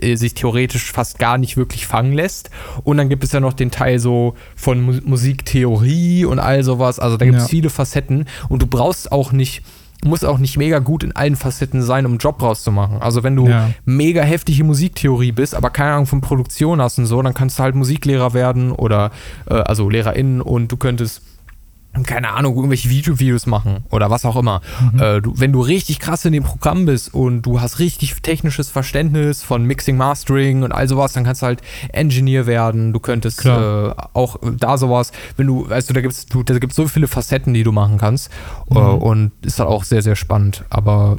äh, sich theoretisch fast gar nicht wirklich fangen lässt. Und dann gibt es ja noch den Teil so von Mu Musiktheorie und all sowas. Also da gibt es ja. viele Facetten und du brauchst auch nicht muss auch nicht mega gut in allen Facetten sein, um einen Job rauszumachen. Also wenn du ja. mega heftige Musiktheorie bist, aber keine Ahnung von Produktion hast und so, dann kannst du halt Musiklehrer werden oder äh, also LehrerInnen und du könntest keine Ahnung, irgendwelche YouTube-Videos machen oder was auch immer. Mhm. Äh, du, wenn du richtig krass in dem Programm bist und du hast richtig technisches Verständnis von Mixing, Mastering und all sowas, dann kannst du halt Engineer werden. Du könntest äh, auch da sowas, wenn du, weißt du, da gibt es da gibt's so viele Facetten, die du machen kannst äh, mhm. äh, und ist halt auch sehr, sehr spannend. Aber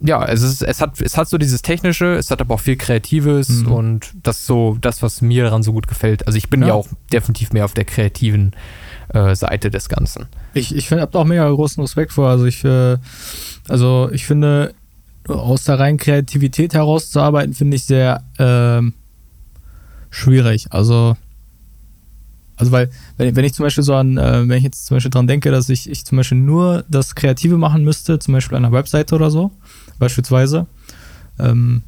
ja, es, ist, es, hat, es hat so dieses Technische, es hat aber auch viel Kreatives mhm. und das ist so das, was mir daran so gut gefällt. Also ich bin ja, ja auch definitiv mehr auf der kreativen äh, Seite des Ganzen. Ich, ich habe auch mega großen Respekt vor. Also ich, äh, also ich finde, aus der reinen Kreativität herauszuarbeiten, finde ich sehr äh, schwierig. Also, also weil, wenn, wenn ich zum Beispiel so an, äh, wenn ich jetzt zum Beispiel dran denke, dass ich, ich zum Beispiel nur das Kreative machen müsste, zum Beispiel an einer Webseite oder so, beispielsweise, ähm,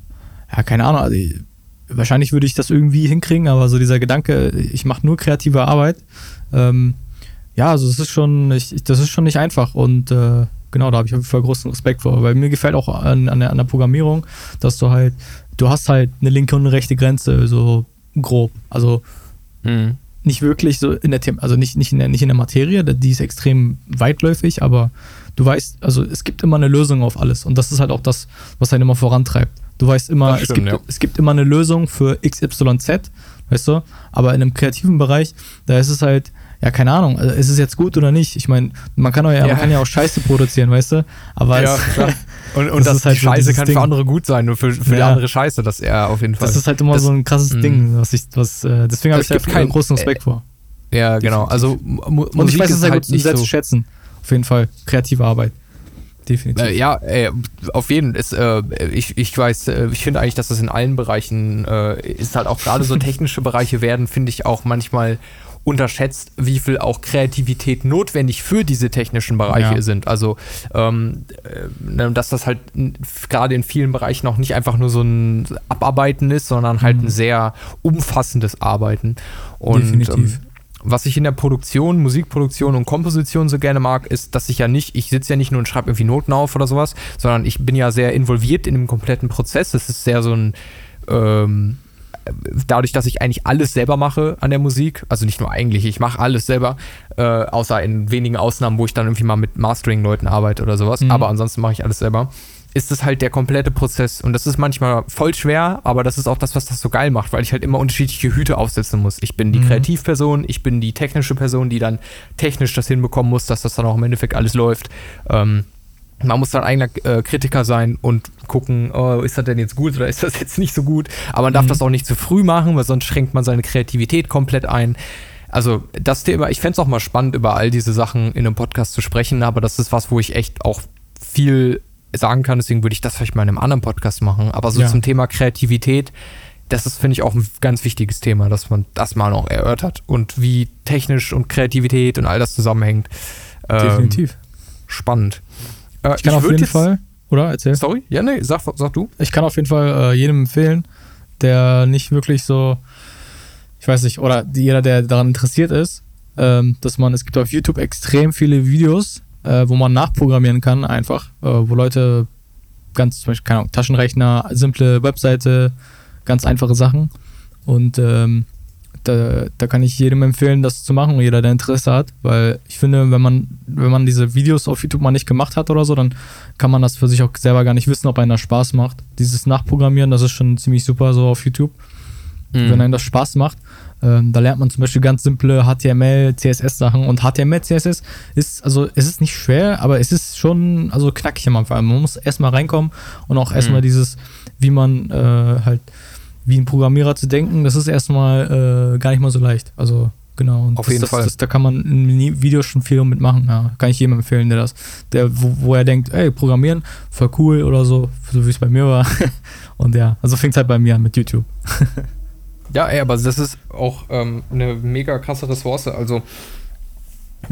ja, keine Ahnung, also ich, wahrscheinlich würde ich das irgendwie hinkriegen, aber so dieser Gedanke, ich mache nur kreative Arbeit, ähm, ja, also das ist schon, ich, das ist schon nicht einfach und äh, genau, da habe ich auf jeden Fall großen Respekt vor, weil mir gefällt auch an, an, der, an der Programmierung, dass du halt, du hast halt eine linke und eine rechte Grenze, so grob. Also mhm. nicht wirklich so in der, also nicht, nicht, in der, nicht in der Materie, die ist extrem weitläufig, aber du weißt, also es gibt immer eine Lösung auf alles und das ist halt auch das, was einen immer vorantreibt. Du weißt immer, stimmt, es, gibt, ja. es gibt immer eine Lösung für XYZ, weißt du, aber in einem kreativen Bereich, da ist es halt, ja, keine Ahnung, also ist es jetzt gut oder nicht? Ich meine, man kann ja, ja. man kann ja auch Scheiße produzieren, weißt du? Aber ja, es, klar. Und, und das, das halt Scheiße kann Ding. für andere gut sein, nur für, für ja. die andere Scheiße, das er auf jeden Fall. Das ist halt immer das, so ein krasses mh. Ding, was ich, was, äh, deswegen habe ich da keinen großen Respekt äh, vor. Ja, genau. Also Mu und ich weiß es sehr halt gut sehr so zu schätzen. Auf jeden Fall. Kreative Arbeit. Definitiv. Äh, ja, äh, auf jeden Fall. Äh, ich, ich weiß, äh, ich finde eigentlich, dass das in allen Bereichen äh, ist halt auch gerade so technische Bereiche werden, finde ich auch manchmal unterschätzt, wie viel auch Kreativität notwendig für diese technischen Bereiche ja. sind. Also, ähm, äh, dass das halt gerade in vielen Bereichen auch nicht einfach nur so ein Abarbeiten ist, sondern halt mhm. ein sehr umfassendes Arbeiten. Und, Definitiv. Ähm, was ich in der Produktion, Musikproduktion und Komposition so gerne mag, ist, dass ich ja nicht, ich sitze ja nicht nur und schreibe irgendwie Noten auf oder sowas, sondern ich bin ja sehr involviert in dem kompletten Prozess. Das ist sehr so ein, ähm, dadurch, dass ich eigentlich alles selber mache an der Musik, also nicht nur eigentlich, ich mache alles selber, äh, außer in wenigen Ausnahmen, wo ich dann irgendwie mal mit Mastering-Leuten arbeite oder sowas, mhm. aber ansonsten mache ich alles selber ist es halt der komplette Prozess. Und das ist manchmal voll schwer, aber das ist auch das, was das so geil macht, weil ich halt immer unterschiedliche Hüte aufsetzen muss. Ich bin die mhm. Kreativperson, ich bin die technische Person, die dann technisch das hinbekommen muss, dass das dann auch im Endeffekt alles läuft. Ähm, man muss dann eigener äh, Kritiker sein und gucken, oh, ist das denn jetzt gut oder ist das jetzt nicht so gut? Aber man darf mhm. das auch nicht zu früh machen, weil sonst schränkt man seine Kreativität komplett ein. Also das Thema, ich fände es auch mal spannend, über all diese Sachen in einem Podcast zu sprechen, aber das ist was, wo ich echt auch viel sagen kann. Deswegen würde ich das vielleicht mal in einem anderen Podcast machen. Aber so ja. zum Thema Kreativität, das ist, finde ich, auch ein ganz wichtiges Thema, dass man das mal noch erörtert und wie technisch und Kreativität und all das zusammenhängt. Ähm, Definitiv. Spannend. Äh, ich kann ich auf jeden Fall, oder? Erzähl. Sorry? Ja, nee, sag, sag du. Ich kann auf jeden Fall äh, jedem empfehlen, der nicht wirklich so, ich weiß nicht, oder jeder, der daran interessiert ist, ähm, dass man, es gibt auf YouTube extrem viele Videos, äh, wo man nachprogrammieren kann, einfach, äh, wo Leute ganz, zum Beispiel, keine Ahnung, Taschenrechner, simple Webseite, ganz einfache Sachen. Und ähm, da, da kann ich jedem empfehlen, das zu machen, jeder, der Interesse hat, weil ich finde, wenn man, wenn man diese Videos auf YouTube mal nicht gemacht hat oder so, dann kann man das für sich auch selber gar nicht wissen, ob einem das Spaß macht. Dieses Nachprogrammieren, das ist schon ziemlich super so auf YouTube. Mhm. Wenn einem das Spaß macht, ähm, da lernt man zum Beispiel ganz simple HTML, CSS-Sachen und HTML, CSS ist, also es ist nicht schwer, aber es ist schon, also knackig am Anfang. Man muss erstmal reinkommen und auch erstmal mhm. dieses, wie man äh, halt, wie ein Programmierer zu denken, das ist erstmal äh, gar nicht mal so leicht. Also genau. Und Auf das, jeden das, Fall. Das, da kann man in Video schon viel mitmachen. Ja, kann ich jedem empfehlen, der das, der, wo, wo er denkt, ey, Programmieren, voll cool oder so, so wie es bei mir war. Und ja, also fängt es halt bei mir an mit YouTube. Ja, ey, aber das ist auch ähm, eine mega krasse Ressource. Also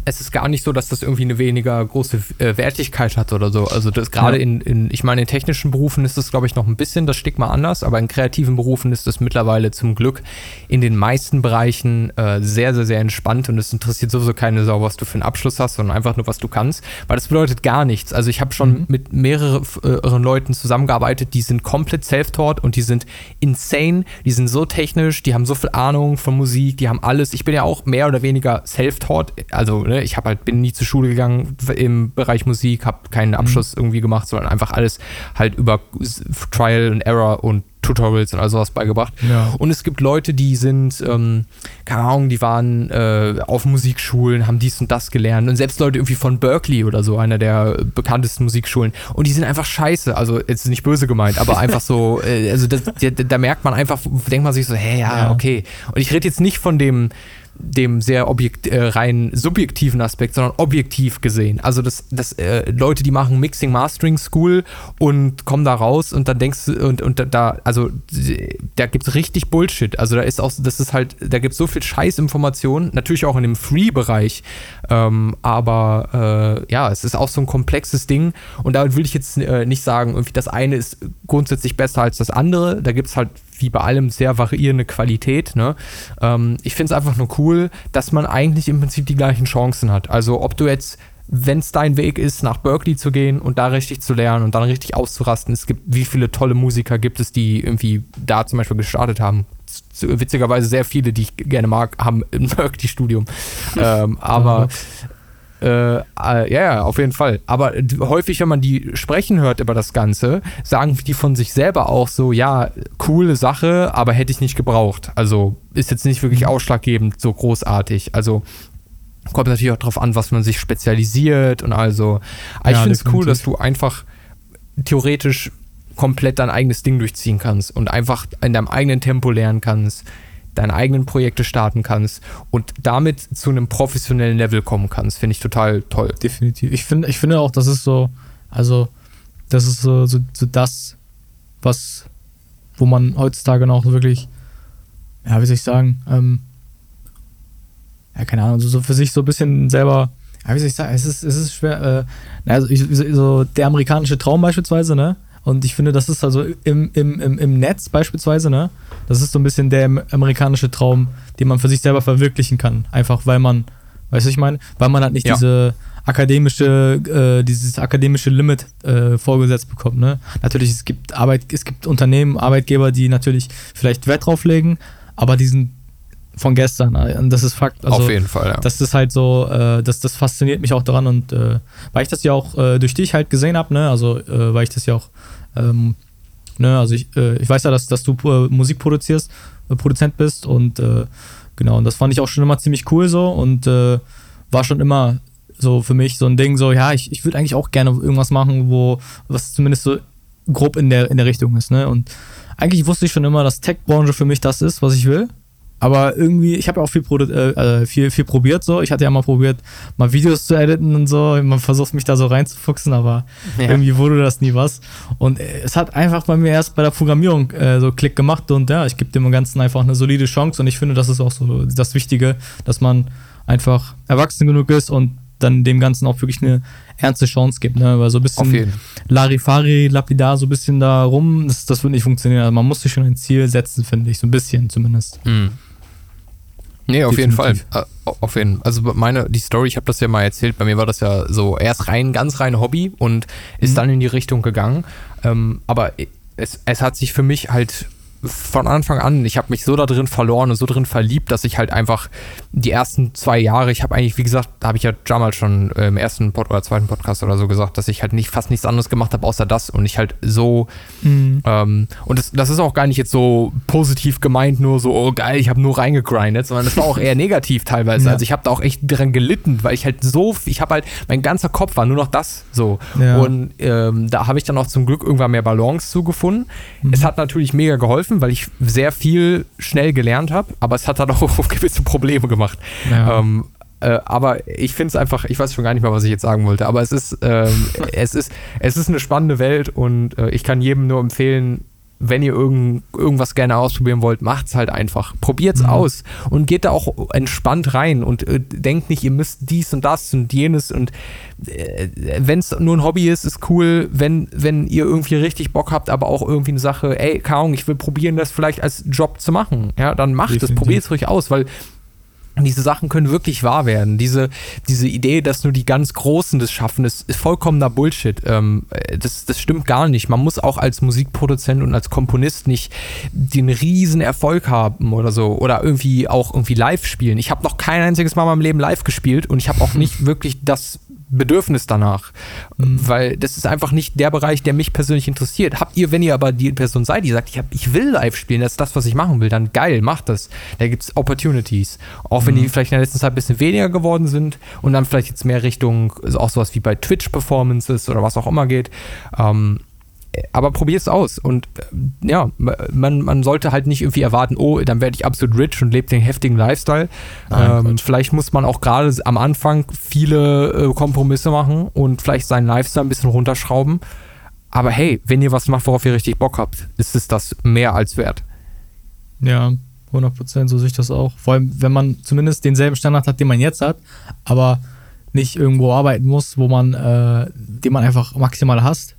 es ist gar nicht so, dass das irgendwie eine weniger große äh, Wertigkeit hat oder so. Also das gerade ja. in, in, ich meine, in technischen Berufen ist das, glaube ich, noch ein bisschen das Stigma anders, aber in kreativen Berufen ist das mittlerweile zum Glück in den meisten Bereichen äh, sehr, sehr, sehr entspannt und es interessiert sowieso keine Sau, was du für einen Abschluss hast, sondern einfach nur, was du kannst. Weil das bedeutet gar nichts. Also ich habe schon mhm. mit mehreren äh, Leuten zusammengearbeitet, die sind komplett self-taught und die sind insane, die sind so technisch, die haben so viel Ahnung von Musik, die haben alles. Ich bin ja auch mehr oder weniger self-taught, also ne, ich habe halt, bin nie zur Schule gegangen im Bereich Musik, habe keinen mhm. Abschluss mhm. irgendwie gemacht, sondern einfach alles halt über Trial and Error und Tutorials und all sowas beigebracht. Ja. Und es gibt Leute, die sind, ähm, keine Ahnung, die waren äh, auf Musikschulen, haben dies und das gelernt. Und selbst Leute irgendwie von Berkeley oder so, einer der bekanntesten Musikschulen. Und die sind einfach scheiße. Also jetzt nicht böse gemeint, aber einfach so, äh, also das, da, da, merkt man einfach, denkt man sich so, hä, ja, ja, okay. Und ich rede jetzt nicht von dem dem sehr objekt, äh, rein subjektiven Aspekt, sondern objektiv gesehen. Also das, das äh, Leute, die machen Mixing Mastering School und kommen da raus und dann denkst du, und, und da, also da gibt es richtig Bullshit. Also da ist auch, das ist halt, da gibt es so viel Scheißinformationen, natürlich auch in dem Free-Bereich, ähm, aber äh, ja, es ist auch so ein komplexes Ding und da will ich jetzt äh, nicht sagen, irgendwie das eine ist grundsätzlich besser als das andere. Da gibt es halt wie bei allem sehr variierende Qualität. Ne? Ähm, ich finde es einfach nur cool, dass man eigentlich im Prinzip die gleichen Chancen hat. Also ob du jetzt wenn es dein Weg ist, nach Berkeley zu gehen und da richtig zu lernen und dann richtig auszurasten. Es gibt, wie viele tolle Musiker gibt es, die irgendwie da zum Beispiel gestartet haben. Witzigerweise sehr viele, die ich gerne mag, haben ein Berkeley-Studium. ähm, aber äh, äh, ja, auf jeden Fall. Aber häufig, wenn man die sprechen hört über das Ganze, sagen die von sich selber auch so, ja, coole Sache, aber hätte ich nicht gebraucht. Also ist jetzt nicht wirklich mhm. ausschlaggebend so großartig. Also kommt natürlich auch darauf an, was man sich spezialisiert und also. Aber ja, ich finde es cool, dass du einfach theoretisch komplett dein eigenes Ding durchziehen kannst und einfach in deinem eigenen Tempo lernen kannst deine eigenen Projekte starten kannst und damit zu einem professionellen Level kommen kannst, finde ich total toll. Definitiv. Ich finde, ich finde auch, das ist so, also, das ist so, so, so das, was, wo man heutzutage noch wirklich, ja, wie soll ich sagen, ähm, ja, keine Ahnung, so für sich so ein bisschen selber, ja, wie soll ich sagen, es ist, es ist schwer, äh, also ich, so der amerikanische Traum beispielsweise, ne? Und ich finde, das ist also im, im, im, im Netz beispielsweise, ne? Das ist so ein bisschen der amerikanische Traum, den man für sich selber verwirklichen kann. Einfach weil man, weißt du, ich meine, weil man halt nicht ja. diese akademische, äh, dieses akademische Limit äh, vorgesetzt bekommt. Ne? Natürlich, es gibt Arbeit, es gibt Unternehmen, Arbeitgeber, die natürlich vielleicht Wert drauf legen, aber die sind von gestern. Und das ist Fakt. Also, Auf jeden Fall, ja. Das ist halt so, äh, das, das fasziniert mich auch daran und äh, weil ich das ja auch äh, durch dich halt gesehen habe, ne, also äh, weil ich das ja auch, ähm, ne, also ich, äh, ich weiß ja, dass, dass du äh, Musik produzierst, Produzent bist und genau, und das fand ich auch schon immer ziemlich cool so und war schon immer so für mich so ein Ding, so, ja, ich, ich würde eigentlich auch gerne irgendwas machen, wo, was zumindest so grob in der, in der Richtung ist, ne, und eigentlich wusste ich schon immer, dass Tech-Branche für mich das ist, was ich will. Aber irgendwie, ich habe ja auch viel, äh, äh, viel, viel probiert so. Ich hatte ja mal probiert, mal Videos zu editen und so. Man versucht mich da so reinzufuchsen, aber ja. irgendwie wurde das nie was. Und äh, es hat einfach bei mir erst bei der Programmierung äh, so Klick gemacht und ja, ich gebe dem Ganzen einfach eine solide Chance und ich finde, das ist auch so das Wichtige, dass man einfach erwachsen genug ist und dann dem Ganzen auch wirklich eine ernste Chance gibt. Ne? Weil so ein bisschen Larifari, lapidar, so ein bisschen da rum, das, das wird nicht funktionieren. Also man muss sich schon ein Ziel setzen, finde ich. So ein bisschen zumindest. Mhm. Nee, auf Definitiv. jeden Fall. Äh, auf jeden Fall. Also meine, die Story, ich habe das ja mal erzählt, bei mir war das ja so erst rein, ganz rein Hobby und ist mhm. dann in die Richtung gegangen. Ähm, aber es, es hat sich für mich halt von Anfang an, ich habe mich so da drin verloren und so drin verliebt, dass ich halt einfach die ersten zwei Jahre, ich habe eigentlich, wie gesagt, da habe ich ja damals schon im ersten Pod oder zweiten Podcast oder so gesagt, dass ich halt nicht fast nichts anderes gemacht habe außer das und ich halt so mhm. ähm, und das, das ist auch gar nicht jetzt so positiv gemeint, nur so, oh geil, ich habe nur reingegrindet, sondern das war auch eher negativ teilweise. Ja. Also ich habe da auch echt dran gelitten, weil ich halt so, ich habe halt, mein ganzer Kopf war nur noch das so. Ja. Und ähm, da habe ich dann auch zum Glück irgendwann mehr Balance zugefunden. Mhm. Es hat natürlich mega geholfen geholfen, weil ich sehr viel schnell gelernt habe, aber es hat dann auch gewisse Probleme gemacht. Ja. Ähm, äh, aber ich finde es einfach, ich weiß schon gar nicht mehr, was ich jetzt sagen wollte, aber es ist, ähm, es ist, es ist eine spannende Welt und äh, ich kann jedem nur empfehlen, wenn ihr irgend, irgendwas gerne ausprobieren wollt, macht's halt einfach. Probiert's mhm. aus und geht da auch entspannt rein und äh, denkt nicht, ihr müsst dies und das und jenes und äh, wenn es nur ein Hobby ist, ist cool, wenn, wenn ihr irgendwie richtig Bock habt, aber auch irgendwie eine Sache, ey, Kaung, ich will probieren, das vielleicht als Job zu machen. Ja, dann macht es, probiert es ruhig aus, weil diese Sachen können wirklich wahr werden. Diese, diese Idee, dass nur die ganz Großen das schaffen, ist, ist vollkommener Bullshit. Ähm, das, das stimmt gar nicht. Man muss auch als Musikproduzent und als Komponist nicht den riesen Erfolg haben oder so. Oder irgendwie auch irgendwie live spielen. Ich habe noch kein einziges Mal in meinem Leben live gespielt und ich habe auch nicht wirklich das Bedürfnis danach. Mhm. Weil das ist einfach nicht der Bereich, der mich persönlich interessiert. Habt ihr, wenn ihr aber die Person seid, die sagt, ich, hab, ich will live spielen, das ist das, was ich machen will, dann geil, macht das. Da gibt es Opportunities. Auch wenn mhm. die vielleicht in der letzten Zeit ein bisschen weniger geworden sind und dann vielleicht jetzt mehr Richtung also auch sowas wie bei Twitch-Performances oder was auch immer geht. Ähm, aber probier es aus. Und äh, ja, man, man sollte halt nicht irgendwie erwarten, oh, dann werde ich absolut rich und lebe den heftigen Lifestyle. Nein, ähm, vielleicht muss man auch gerade am Anfang viele äh, Kompromisse machen und vielleicht seinen Lifestyle ein bisschen runterschrauben. Aber hey, wenn ihr was macht, worauf ihr richtig Bock habt, ist es das mehr als wert. Ja, 100 Prozent, so sehe ich das auch. Vor allem, wenn man zumindest denselben Standard hat, den man jetzt hat, aber nicht irgendwo arbeiten muss, wo man, äh, den man einfach maximal hasst.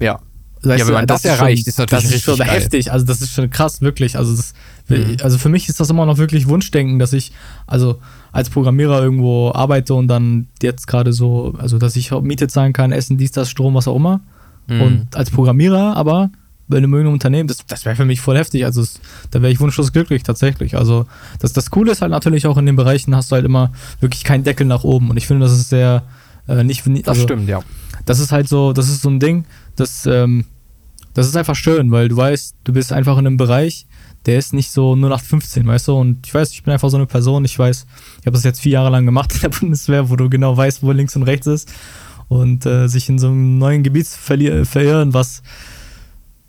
Ja. Weißt ja, wenn man das, das erreicht, ist, schon, ist natürlich das ist schon geil. heftig. Also das ist schon krass, wirklich. Also, das, mhm. also für mich ist das immer noch wirklich Wunschdenken, dass ich also als Programmierer irgendwo arbeite und dann jetzt gerade so, also dass ich Miete zahlen kann, Essen, dies, das, Strom, was auch immer. Mhm. Und als Programmierer aber bei einem irgendeinem Unternehmen, das, das wäre für mich voll heftig. Also das, da wäre ich wunschlos glücklich tatsächlich. Also das, das Coole ist halt natürlich auch in den Bereichen hast du halt immer wirklich keinen Deckel nach oben. Und ich finde, das ist sehr äh, nicht. Also, das stimmt, ja. Das ist halt so, das ist so ein Ding das, ähm, das ist einfach schön, weil du weißt, du bist einfach in einem Bereich, der ist nicht so nur nach 15, weißt du? Und ich weiß, ich bin einfach so eine Person, ich weiß, ich habe das jetzt vier Jahre lang gemacht in der Bundeswehr, wo du genau weißt, wo links und rechts ist. Und äh, sich in so einem neuen Gebiet verirren, was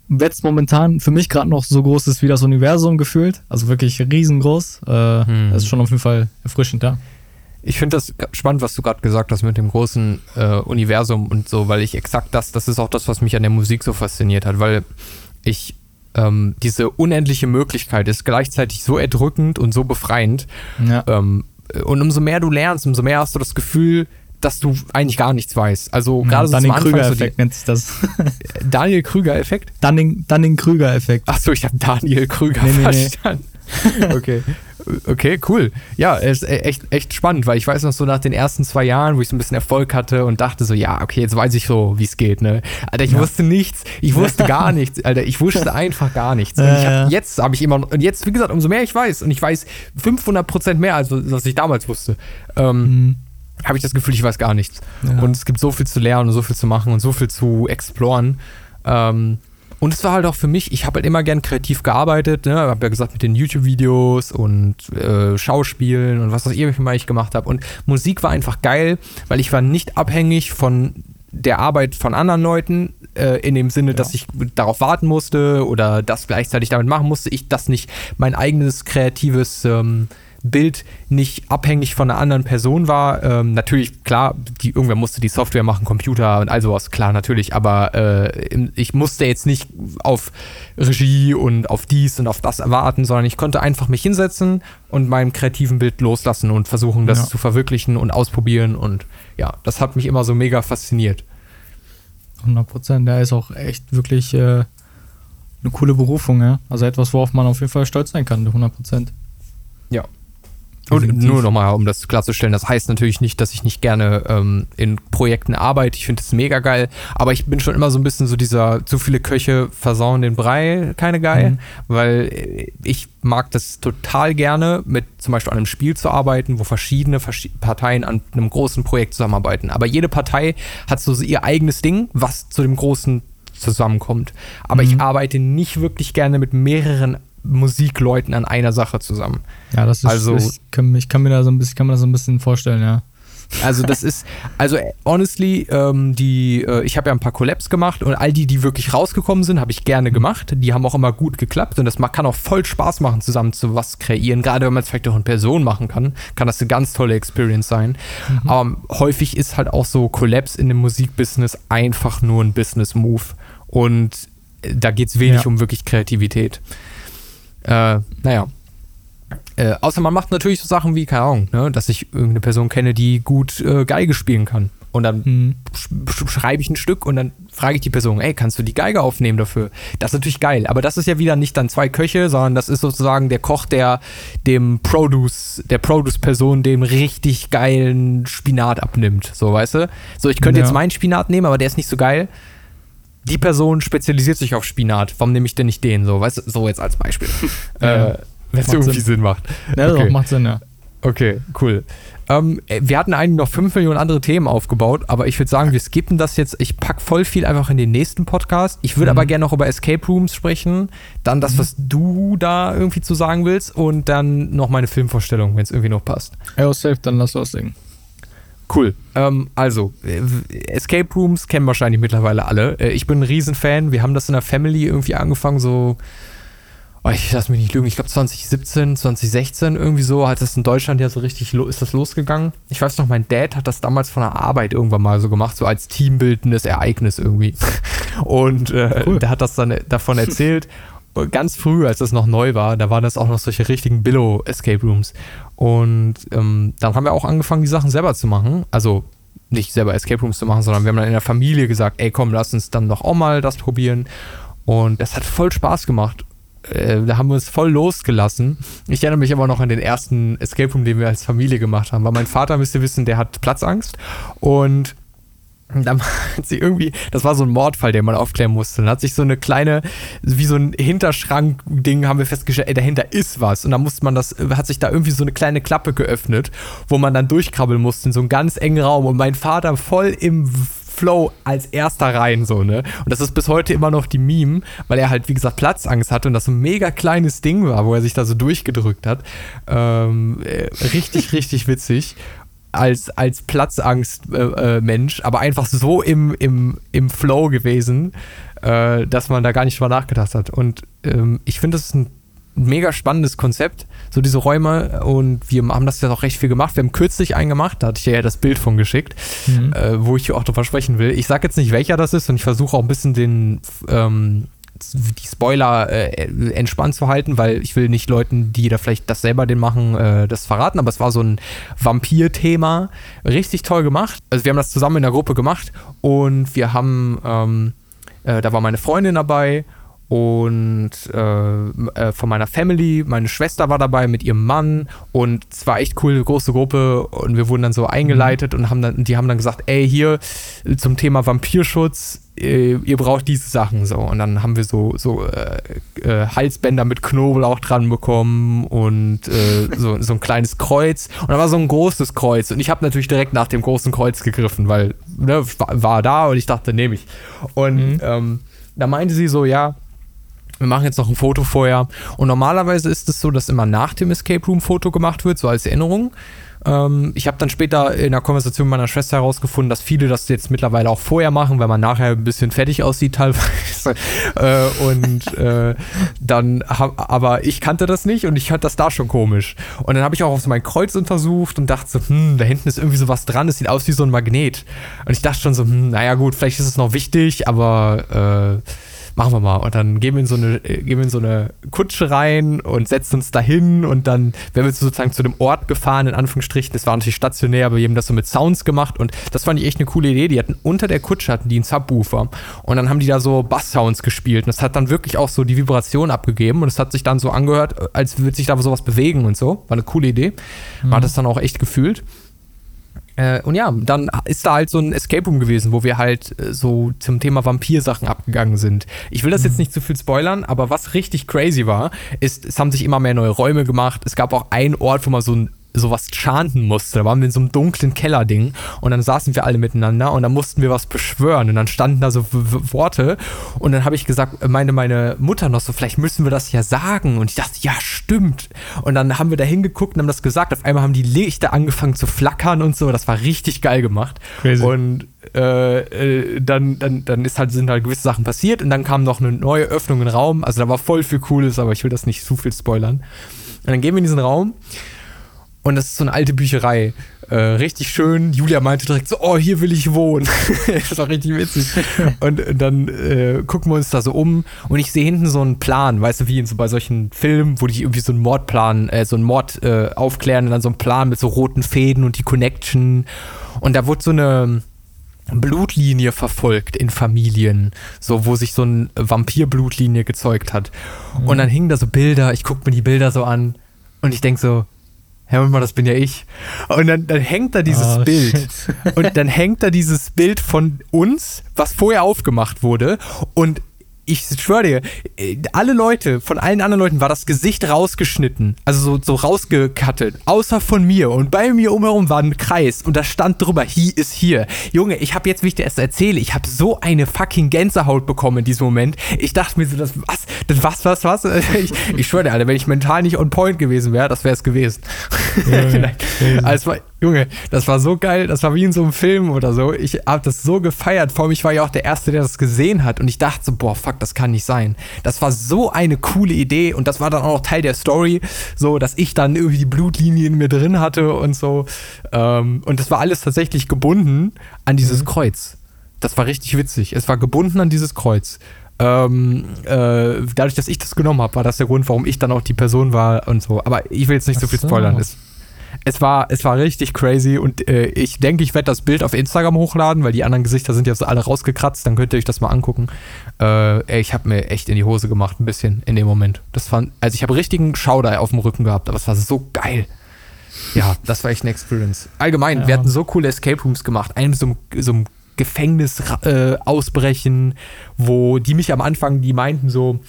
jetzt momentan für mich gerade noch so groß ist wie das Universum gefühlt. Also wirklich riesengroß. Äh, hm. Das ist schon auf jeden Fall erfrischend, ja. Ich finde das spannend, was du gerade gesagt hast mit dem großen äh, Universum und so, weil ich exakt das, das ist auch das, was mich an der Musik so fasziniert hat, weil ich ähm, diese unendliche Möglichkeit ist gleichzeitig so erdrückend und so befreiend. Ja. Ähm, und umso mehr du lernst, umso mehr hast du das Gefühl, dass du eigentlich gar nichts weißt. Also gerade so Dunning Krüger Effekt so nennt sich das. Daniel Krüger Effekt? Dunning, Dunning Krüger Effekt. Achso, ich habe Daniel Krüger nee, verstanden. Okay. Okay, cool. Ja, ist e-, echt, echt spannend, weil ich weiß noch so nach den ersten zwei Jahren, wo ich so ein bisschen Erfolg hatte und dachte so, ja, okay, jetzt weiß ich so, wie es geht, ne? Alter, ich ja. wusste nichts. Ich wusste gar nichts, Alter. Ich wusste einfach gar nichts. Und hab, jetzt habe ich immer, und jetzt, wie gesagt, umso mehr ich weiß, und ich weiß 500 Prozent mehr, als was ich damals wusste, ähm, mhm habe ich das Gefühl, ich weiß gar nichts. Ja. Und es gibt so viel zu lernen und so viel zu machen und so viel zu exploren. Ähm, und es war halt auch für mich, ich habe halt immer gern kreativ gearbeitet, ne? habe ja gesagt mit den YouTube-Videos und äh, Schauspielen und was auch immer ich gemacht habe. Und Musik war einfach geil, weil ich war nicht abhängig von der Arbeit von anderen Leuten, äh, in dem Sinne, ja. dass ich darauf warten musste oder das gleichzeitig damit machen musste. Ich das nicht mein eigenes kreatives ähm, Bild nicht abhängig von einer anderen Person war. Ähm, natürlich, klar, die, irgendwer musste die Software machen, Computer und all sowas, klar, natürlich, aber äh, ich musste jetzt nicht auf Regie und auf dies und auf das erwarten, sondern ich konnte einfach mich hinsetzen und meinem kreativen Bild loslassen und versuchen, das ja. zu verwirklichen und ausprobieren und ja, das hat mich immer so mega fasziniert. 100 Prozent, der ist auch echt wirklich äh, eine coole Berufung, ja. Also etwas, worauf man auf jeden Fall stolz sein kann, 100 Prozent. Und nur nochmal, um das klarzustellen, das heißt natürlich nicht, dass ich nicht gerne ähm, in Projekten arbeite. Ich finde es mega geil, aber ich bin schon immer so ein bisschen so dieser, zu viele Köche versauen den Brei, keine geil, mhm. weil äh, ich mag das total gerne, mit zum Beispiel an einem Spiel zu arbeiten, wo verschiedene Parteien an einem großen Projekt zusammenarbeiten. Aber jede Partei hat so ihr eigenes Ding, was zu dem großen zusammenkommt. Aber mhm. ich arbeite nicht wirklich gerne mit mehreren Musikleuten an einer Sache zusammen. Ja, das ist also ich kann, ich kann mir da so ein bisschen, kann mir das so ein bisschen vorstellen, ja. Also das ist, also honestly, ähm, die, äh, ich habe ja ein paar Collabs gemacht und all die, die wirklich rausgekommen sind, habe ich gerne mhm. gemacht. Die haben auch immer gut geklappt und das kann auch voll Spaß machen, zusammen zu was kreieren. Gerade wenn man es vielleicht auch in Person machen kann, kann das eine ganz tolle Experience sein. Mhm. Aber häufig ist halt auch so Collabs in dem Musikbusiness einfach nur ein Business-Move und da geht es wenig ja. um wirklich Kreativität. Äh, naja. Äh, außer man macht natürlich so Sachen wie, keine Ahnung, ne, dass ich irgendeine Person kenne, die gut äh, Geige spielen kann. Und dann mhm. sch schreibe ich ein Stück und dann frage ich die Person, ey, kannst du die Geige aufnehmen dafür? Das ist natürlich geil. Aber das ist ja wieder nicht dann zwei Köche, sondern das ist sozusagen der Koch, der dem Produce, der Produce-Person dem richtig geilen Spinat abnimmt. So, weißt du? So, ich könnte ja. jetzt meinen Spinat nehmen, aber der ist nicht so geil die Person spezialisiert sich auf Spinat. Warum nehme ich denn nicht den? So, weißt du, so jetzt als Beispiel. ja, äh, Wenn es irgendwie Sinn, Sinn macht. Ja, okay. doch, macht Sinn, ja. Okay, cool. Ähm, äh, wir hatten eigentlich noch 5 Millionen andere Themen aufgebaut, aber ich würde sagen, wir skippen das jetzt. Ich packe voll viel einfach in den nächsten Podcast. Ich würde mhm. aber gerne noch über Escape Rooms sprechen. Dann das, mhm. was du da irgendwie zu sagen willst und dann noch meine Filmvorstellung, wenn es irgendwie noch passt. Ja, safe, dann lass loslegen. Cool. Ähm, also, äh, Escape Rooms kennen wahrscheinlich mittlerweile alle. Äh, ich bin ein Riesenfan. Wir haben das in der Family irgendwie angefangen, so. Oh, ich lass mich nicht lügen, ich glaube 2017, 2016 irgendwie so, hat das in Deutschland ja so richtig, ist das losgegangen. Ich weiß noch, mein Dad hat das damals von der Arbeit irgendwann mal so gemacht, so als teambildendes Ereignis irgendwie. Und äh, cool. der hat das dann davon erzählt ganz früh, als das noch neu war, da waren das auch noch solche richtigen Billo-Escape Rooms. Und ähm, dann haben wir auch angefangen, die Sachen selber zu machen. Also nicht selber Escape Rooms zu machen, sondern wir haben dann in der Familie gesagt, ey komm, lass uns dann doch auch mal das probieren. Und das hat voll Spaß gemacht. Äh, da haben wir uns voll losgelassen. Ich erinnere mich aber noch an den ersten Escape Room, den wir als Familie gemacht haben. Weil mein Vater, müsst ihr wissen, der hat Platzangst. Und dann hat sie irgendwie, das war so ein Mordfall, den man aufklären musste. Dann hat sich so eine kleine, wie so ein Hinterschrank-Ding, haben wir festgestellt, ey, dahinter ist was. Und dann musste man das, hat sich da irgendwie so eine kleine Klappe geöffnet, wo man dann durchkrabbeln musste in so einen ganz engen Raum. Und mein Vater voll im Flow als erster rein, so, ne? Und das ist bis heute immer noch die Meme, weil er halt, wie gesagt, Platzangst hatte und das so ein mega kleines Ding war, wo er sich da so durchgedrückt hat. Ähm, äh, richtig, richtig witzig als, als Platzangst-Mensch, äh, äh aber einfach so im, im, im Flow gewesen, äh, dass man da gar nicht drüber nachgedacht hat. Und ähm, ich finde, das ist ein mega spannendes Konzept, so diese Räume. Und wir haben das ja auch recht viel gemacht. Wir haben kürzlich einen gemacht, da hatte ich ja das Bild von geschickt, mhm. äh, wo ich auch drüber sprechen will. Ich sage jetzt nicht, welcher das ist und ich versuche auch ein bisschen den. Ähm, die Spoiler äh, entspannt zu halten, weil ich will nicht Leuten, die da vielleicht das selber den machen, äh, das verraten. Aber es war so ein Vampir-Thema. Richtig toll gemacht. Also wir haben das zusammen in der Gruppe gemacht und wir haben, ähm, äh, da war meine Freundin dabei und äh, äh, von meiner Family, meine Schwester war dabei mit ihrem Mann und es war echt cool, eine große Gruppe und wir wurden dann so eingeleitet mhm. und haben dann, die haben dann gesagt, ey, hier zum Thema Vampirschutz, äh, ihr braucht diese Sachen so und dann haben wir so, so äh, äh Halsbänder mit Knoblauch dran bekommen und äh, so, so ein kleines Kreuz und da war so ein großes Kreuz und ich habe natürlich direkt nach dem großen Kreuz gegriffen, weil ne, war da und ich dachte, nehme ich und mhm. ähm, da meinte sie so, ja, wir machen jetzt noch ein Foto vorher. Und normalerweise ist es so, dass immer nach dem Escape Room Foto gemacht wird, so als Erinnerung. Ähm, ich habe dann später in der Konversation mit meiner Schwester herausgefunden, dass viele das jetzt mittlerweile auch vorher machen, weil man nachher ein bisschen fertig aussieht teilweise. äh, und äh, dann, aber ich kannte das nicht und ich fand das da schon komisch. Und dann habe ich auch auf mein Kreuz untersucht und dachte so, hm, da hinten ist irgendwie so was dran, es sieht aus wie so ein Magnet. Und ich dachte schon so, hm, naja gut, vielleicht ist es noch wichtig, aber äh, machen wir mal. Und dann gehen wir in so eine, gehen wir in so eine Kutsche rein und setzen uns dahin und dann werden wir sozusagen zu dem Ort gefahren, in Anführungsstrichen. Das war natürlich stationär, aber wir haben das so mit Sounds gemacht und das fand ich echt eine coole Idee. Die hatten unter der Kutsche hatten die einen Subwoofer und dann haben die da so Bass-Sounds gespielt und das hat dann wirklich auch so die Vibration abgegeben und es hat sich dann so angehört, als würde sich da sowas bewegen und so. War eine coole Idee. Man mhm. hat das dann auch echt gefühlt. Äh, und ja, dann ist da halt so ein Escape Room gewesen, wo wir halt äh, so zum Thema Vampir-Sachen abgegangen sind. Ich will das jetzt mhm. nicht zu viel spoilern, aber was richtig crazy war, ist, es haben sich immer mehr neue Räume gemacht. Es gab auch einen Ort, wo man so ein sowas chanten musste. Da waren wir in so einem dunklen Kellerding und dann saßen wir alle miteinander und dann mussten wir was beschwören und dann standen da so Worte und dann habe ich gesagt, meine meine Mutter noch so, vielleicht müssen wir das ja sagen und ich dachte, ja stimmt und dann haben wir da hingeguckt und haben das gesagt. Auf einmal haben die Lichter angefangen zu flackern und so. Das war richtig geil gemacht Crazy. und äh, äh, dann, dann, dann ist halt, sind halt gewisse Sachen passiert und dann kam noch eine neue Öffnung im Raum. Also da war voll viel Cooles, aber ich will das nicht zu viel spoilern. Und dann gehen wir in diesen Raum und das ist so eine alte Bücherei. Äh, richtig schön. Julia meinte direkt so, oh, hier will ich wohnen. das war richtig witzig. Und dann äh, gucken wir uns da so um und ich sehe hinten so einen Plan, weißt du, wie in so bei solchen Filmen, wo die irgendwie so einen Mordplan, äh, so einen Mord äh, aufklären und dann so einen Plan mit so roten Fäden und die Connection. Und da wurde so eine Blutlinie verfolgt in Familien, so wo sich so eine Vampir-Blutlinie gezeugt hat. Mhm. Und dann hingen da so Bilder, ich gucke mir die Bilder so an und ich denke so, Herr mal, das bin ja ich. Und dann, dann hängt da dieses oh, Bild. Shit. Und dann hängt da dieses Bild von uns, was vorher aufgemacht wurde. Und ich schwöre dir, äh, alle Leute, von allen anderen Leuten war das Gesicht rausgeschnitten, also so, so rausgekattet, außer von mir. Und bei mir umherum war ein Kreis und da stand drüber, he ist hier. Junge, ich habe jetzt, wie ich dir das erzähle, ich habe so eine fucking Gänsehaut bekommen in diesem Moment. Ich dachte mir so, das was, das was, was, was? Ich, ich schwöre dir, Alter, wenn ich mental nicht on point gewesen wäre, das wäre es gewesen. Ja, also, Junge, das war so geil, das war wie in so einem Film oder so. Ich habe das so gefeiert. Vor allem, ich war ja auch der Erste, der das gesehen hat und ich dachte so, boah, fuck, das kann nicht sein. Das war so eine coole Idee und das war dann auch noch Teil der Story, so, dass ich dann irgendwie die Blutlinie in mir drin hatte und so. Ähm, und das war alles tatsächlich gebunden an dieses mhm. Kreuz. Das war richtig witzig. Es war gebunden an dieses Kreuz. Ähm, äh, dadurch, dass ich das genommen habe, war das der Grund, warum ich dann auch die Person war und so. Aber ich will jetzt nicht Ach so viel spoilern. Es, es war, es war richtig crazy und äh, ich denke, ich werde das Bild auf Instagram hochladen, weil die anderen Gesichter sind ja so alle rausgekratzt. Dann könnt ihr euch das mal angucken. Äh, ich habe mir echt in die Hose gemacht, ein bisschen in dem Moment. Das fand, also ich habe richtigen Schauder auf dem Rücken gehabt, aber es war so geil. Ja, das war echt eine Experience. Allgemein, ja. wir hatten so coole Escape Rooms gemacht. Einen so, so einem Gefängnis äh, ausbrechen, wo die mich am Anfang, die meinten so,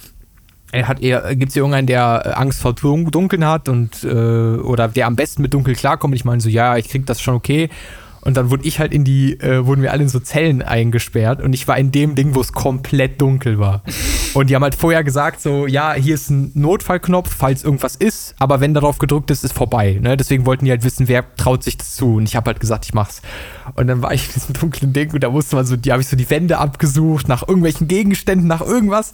hat eher, gibt es irgendeinen, der äh, Angst vor Dunkeln hat und äh, oder der am besten mit Dunkel klarkommt? Ich meine so, ja, ich krieg das schon okay. Und dann wurde ich halt in die, äh, wurden wir alle in so Zellen eingesperrt und ich war in dem Ding, wo es komplett dunkel war. Und die haben halt vorher gesagt, so, ja, hier ist ein Notfallknopf, falls irgendwas ist, aber wenn darauf gedrückt ist, ist vorbei. Ne? Deswegen wollten die halt wissen, wer traut sich das zu. Und ich habe halt gesagt, ich mach's. Und dann war ich in diesem dunklen Ding und da musste man so, die habe ich so die Wände abgesucht, nach irgendwelchen Gegenständen, nach irgendwas.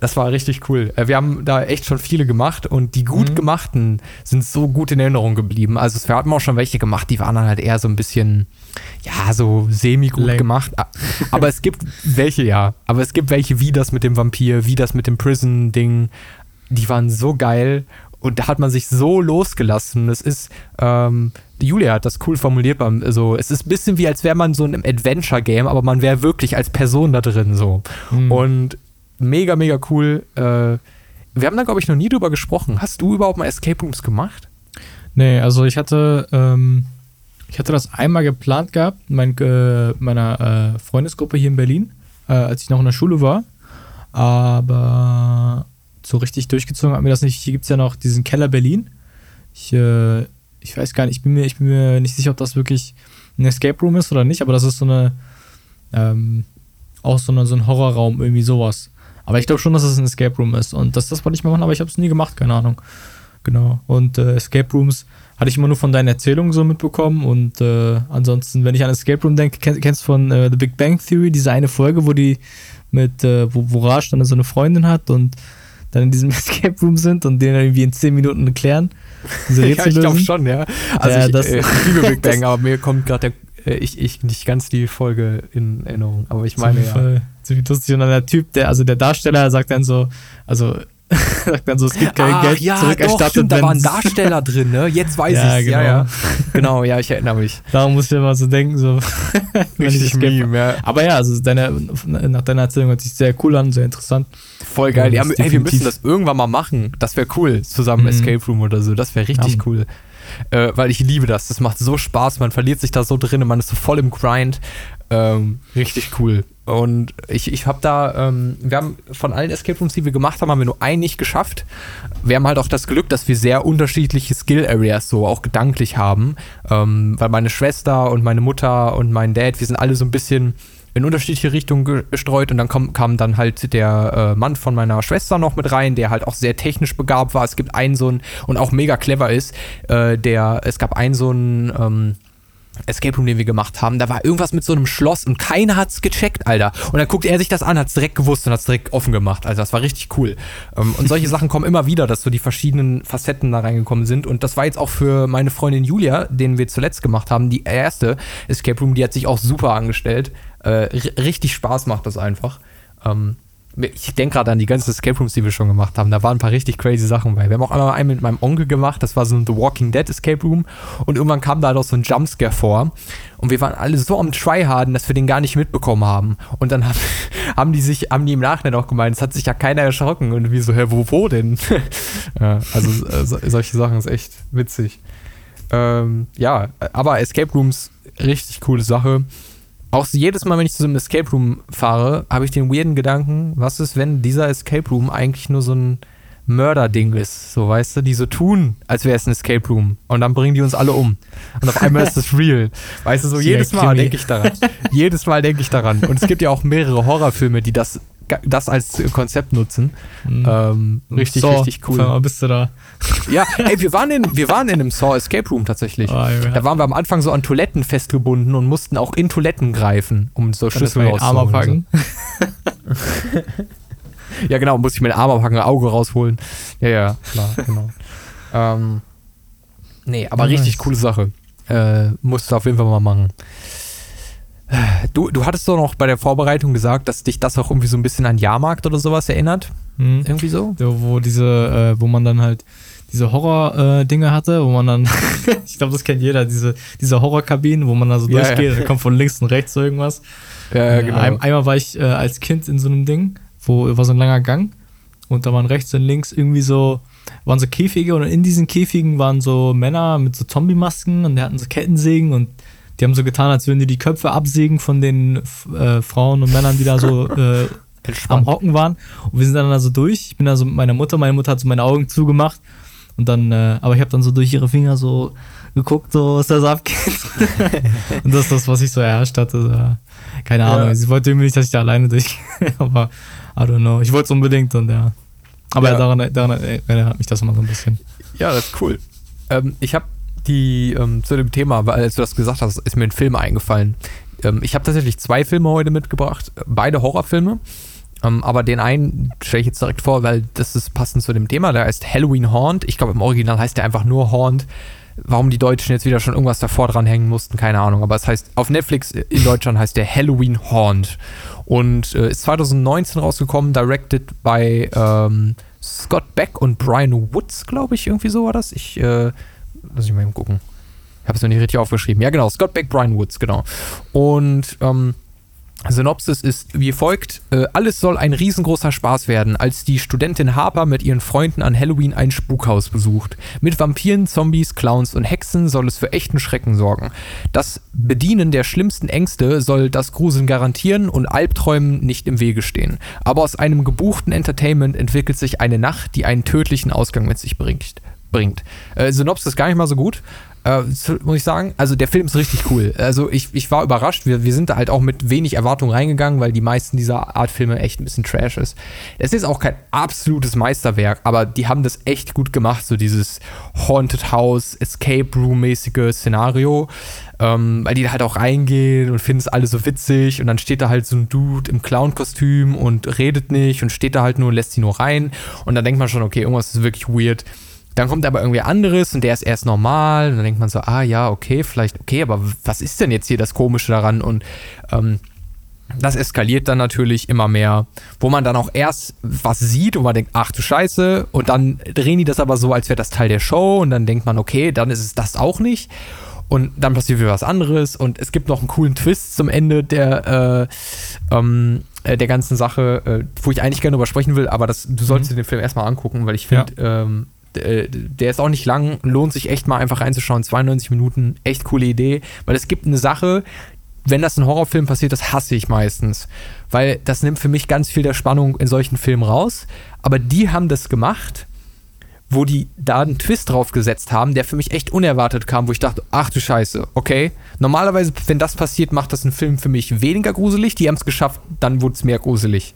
Das war richtig cool. Äh, wir haben da echt schon viele gemacht und die gut mhm. gemachten sind so gut in Erinnerung geblieben. Also wir hatten auch schon welche gemacht, die waren dann halt eher so ein bisschen ja, so semi-gut gemacht. Aber es gibt welche, ja. Aber es gibt welche wie das mit dem Vampir, wie das mit dem Prison-Ding, die waren so geil und da hat man sich so losgelassen. Es ist, ähm, Julia hat das cool formuliert, beim, so, es ist ein bisschen wie, als wäre man so in einem Adventure-Game, aber man wäre wirklich als Person da drin so. Mhm. Und mega, mega cool. Äh, wir haben da, glaube ich, noch nie drüber gesprochen. Hast du überhaupt mal Escape Rooms gemacht? Nee, also ich hatte, ähm, ich hatte das einmal geplant gehabt, mein, äh, meiner äh, Freundesgruppe hier in Berlin, äh, als ich noch in der Schule war. Aber so richtig durchgezogen hat mir das nicht. Hier gibt es ja noch diesen Keller Berlin. Ich, äh, ich weiß gar nicht, ich bin, mir, ich bin mir nicht sicher, ob das wirklich ein Escape Room ist oder nicht, aber das ist so eine, ähm, auch so, eine, so ein Horrorraum, irgendwie sowas. Aber ich glaube schon, dass es ein Escape Room ist. Und das, das wollte ich mal machen, aber ich habe es nie gemacht, keine Ahnung. Genau. Und äh, Escape Rooms hatte ich immer nur von deinen Erzählungen so mitbekommen. Und äh, ansonsten, wenn ich an Escape Room denke, kenn, kennst du von äh, The Big Bang Theory diese eine Folge, wo die mit, äh, wo, wo Raj dann so eine Freundin hat und dann in diesem Escape Room sind und den irgendwie in 10 Minuten erklären. Diese ja, ich glaube schon, ja. Also ja, ich, das, äh, ich liebe Big Bang, aber mir kommt gerade äh, ich, ich nicht ganz die Folge in Erinnerung, aber ich meine ja. Ziemlich lustig und dann der Typ, der, also der Darsteller sagt dann so, also sagt dann so, es gibt kein Ach, Geld ja, zurückerstattet. Doch, da waren Darsteller drin, ne? Jetzt weiß ja, ich genau. ja, ja. Genau, ja, ich erinnere mich. Darum muss ich immer so denken, so. Richtig meme, ja. Aber ja, also deine, nach deiner Erzählung hört sich sehr cool an, sehr interessant. Voll geil. Ja, ey, wir müssen das irgendwann mal machen. Das wäre cool. Zusammen mhm. Escape Room oder so. Das wäre richtig cool. Äh, weil ich liebe das. Das macht so Spaß. Man verliert sich da so drin und man ist so voll im Grind. Ähm, richtig cool. Und ich, ich habe da, ähm, wir haben von allen Escape Rooms, die wir gemacht haben, haben wir nur einen nicht geschafft. Wir haben halt auch das Glück, dass wir sehr unterschiedliche Skill Areas so auch gedanklich haben. Ähm, weil meine Schwester und meine Mutter und mein Dad, wir sind alle so ein bisschen in unterschiedliche Richtungen gestreut und dann kam, kam dann halt der äh, Mann von meiner Schwester noch mit rein, der halt auch sehr technisch begabt war. Es gibt einen so einen und auch mega clever ist, äh, der, es gab einen so einen, ähm, Escape Room, den wir gemacht haben, da war irgendwas mit so einem Schloss und keiner hat's gecheckt, Alter. Und dann guckt er sich das an, hat's direkt gewusst und hat's direkt offen gemacht. Also das war richtig cool. Ähm, und solche Sachen kommen immer wieder, dass so die verschiedenen Facetten da reingekommen sind. Und das war jetzt auch für meine Freundin Julia, den wir zuletzt gemacht haben, die erste Escape Room, die hat sich auch super angestellt. Äh, richtig Spaß macht das einfach. Ähm, ich denke gerade an die ganzen Escape Rooms, die wir schon gemacht haben. Da waren ein paar richtig crazy Sachen bei. Wir haben auch einmal einen mit meinem Onkel gemacht. Das war so ein The Walking Dead Escape Room. Und irgendwann kam da doch so ein Jumpscare vor. Und wir waren alle so am Tryharden, dass wir den gar nicht mitbekommen haben. Und dann haben, haben die sich, haben die im Nachhinein auch gemeint, es hat sich ja keiner erschrocken. Und wie so, hä, wo, wo denn? ja, also äh, so, solche Sachen ist echt witzig. Ähm, ja, aber Escape Rooms, richtig coole Sache auch jedes Mal, wenn ich zu so einem Escape Room fahre, habe ich den weirden Gedanken, was ist, wenn dieser Escape Room eigentlich nur so ein Mörderding ist, so weißt du, die so tun, als wäre es ein Escape Room. Und dann bringen die uns alle um. Und auf einmal ist es real, weißt du, so jedes Mal denke ich daran, jedes Mal denke ich daran. Und es gibt ja auch mehrere Horrorfilme, die das das als Konzept nutzen. Mhm. Ähm, richtig, so, richtig cool. Mal bist du da. Ja, ey, wir waren in, wir waren in einem Saw Escape Room tatsächlich. Oh, ja. Da waren wir am Anfang so an Toiletten festgebunden und mussten auch in Toiletten greifen, um so Schlüssel rauszuholen. So. ja, genau, musste ich mir den Arm abhacken, ein Auge rausholen. Ja, ja, klar, genau. ähm, nee, aber nice. richtig coole Sache. Äh, musst du auf jeden Fall mal machen. Du, du hattest doch noch bei der Vorbereitung gesagt, dass dich das auch irgendwie so ein bisschen an Jahrmarkt oder sowas erinnert. Mhm. Irgendwie so? Ja, wo diese, äh, wo man dann halt diese Horror-Dinge äh, hatte, wo man dann, ich glaube, das kennt jeder, diese, diese Horrorkabinen, wo man da so ja, durchgeht, ja. da kommt von links und rechts so irgendwas. Ja, ja genau. Ein, einmal war ich äh, als Kind in so einem Ding, wo war so ein langer Gang und da waren rechts und links irgendwie so, waren so Käfige und in diesen Käfigen waren so Männer mit so Zombie-Masken und die hatten so Kettensägen und die haben so getan, als würden die die Köpfe absägen von den äh, Frauen und Männern, die da so äh, am Hocken waren. Und wir sind dann da so durch. Ich bin da so mit meiner Mutter, meine Mutter hat so meine Augen zugemacht. Und dann, äh, aber ich habe dann so durch ihre Finger so geguckt, so was da so abgeht. und das ist das, was ich so erhascht hatte. Keine Ahnung. Ja. Sie wollte irgendwie nicht, dass ich da alleine durchgehe. aber I don't know. Ich wollte es unbedingt und ja. Aber ja. daran, daran erinnert mich das immer so ein bisschen. Ja, das ist cool. Ähm, ich habe die ähm, zu dem Thema, weil als du das gesagt hast, ist mir ein Film eingefallen. Ähm, ich habe tatsächlich zwei Filme heute mitgebracht, beide Horrorfilme. Ähm, aber den einen stelle ich jetzt direkt vor, weil das ist passend zu dem Thema. Der heißt Halloween Haunt. Ich glaube, im Original heißt der einfach nur Haunt. Warum die Deutschen jetzt wieder schon irgendwas davor dran hängen mussten, keine Ahnung. Aber es heißt, auf Netflix in Deutschland heißt der Halloween Haunt. Und äh, ist 2019 rausgekommen, directed by ähm, Scott Beck und Brian Woods, glaube ich, irgendwie so war das. Ich, äh, lass ich mal eben gucken. Ich habe es noch nicht richtig aufgeschrieben. Ja, genau, Scott Beck, Brian Woods, genau. Und ähm, Synopsis ist wie folgt: äh, Alles soll ein riesengroßer Spaß werden, als die Studentin Harper mit ihren Freunden an Halloween ein Spukhaus besucht. Mit Vampiren, Zombies, Clowns und Hexen soll es für echten Schrecken sorgen. Das Bedienen der schlimmsten Ängste soll das Gruseln garantieren und Albträumen nicht im Wege stehen. Aber aus einem gebuchten Entertainment entwickelt sich eine Nacht, die einen tödlichen Ausgang mit sich bringt. Bringt. Äh, Synopsis ist gar nicht mal so gut, äh, muss ich sagen. Also der Film ist richtig cool. Also ich, ich war überrascht. Wir, wir sind da halt auch mit wenig Erwartung reingegangen, weil die meisten dieser Art Filme echt ein bisschen trash ist. Es ist auch kein absolutes Meisterwerk, aber die haben das echt gut gemacht. So dieses Haunted House, Escape Room-mäßige Szenario. Ähm, weil die da halt auch reingehen und finden es alle so witzig und dann steht da halt so ein Dude im Clown-Kostüm und redet nicht und steht da halt nur und lässt sie nur rein und dann denkt man schon, okay, irgendwas ist wirklich weird. Dann kommt aber irgendwie anderes und der ist erst normal. Und dann denkt man so, ah ja, okay, vielleicht, okay, aber was ist denn jetzt hier das Komische daran? Und ähm, das eskaliert dann natürlich immer mehr, wo man dann auch erst was sieht und man denkt, ach du Scheiße, und dann drehen die das aber so, als wäre das Teil der Show und dann denkt man, okay, dann ist es das auch nicht. Und dann passiert wieder was anderes und es gibt noch einen coolen Twist zum Ende der, äh, ähm, äh, der ganzen Sache, äh, wo ich eigentlich gerne drüber sprechen will, aber das, du solltest mhm. den Film erstmal angucken, weil ich finde, ja. ähm, äh, der ist auch nicht lang, lohnt sich echt mal einfach reinzuschauen. 92 Minuten, echt coole Idee, weil es gibt eine Sache, wenn das in Horrorfilm passiert, das hasse ich meistens, weil das nimmt für mich ganz viel der Spannung in solchen Filmen raus. Aber die haben das gemacht, wo die da einen Twist drauf gesetzt haben, der für mich echt unerwartet kam, wo ich dachte, ach du Scheiße, okay. Normalerweise, wenn das passiert, macht das einen Film für mich weniger gruselig. Die haben es geschafft, dann wurde es mehr gruselig.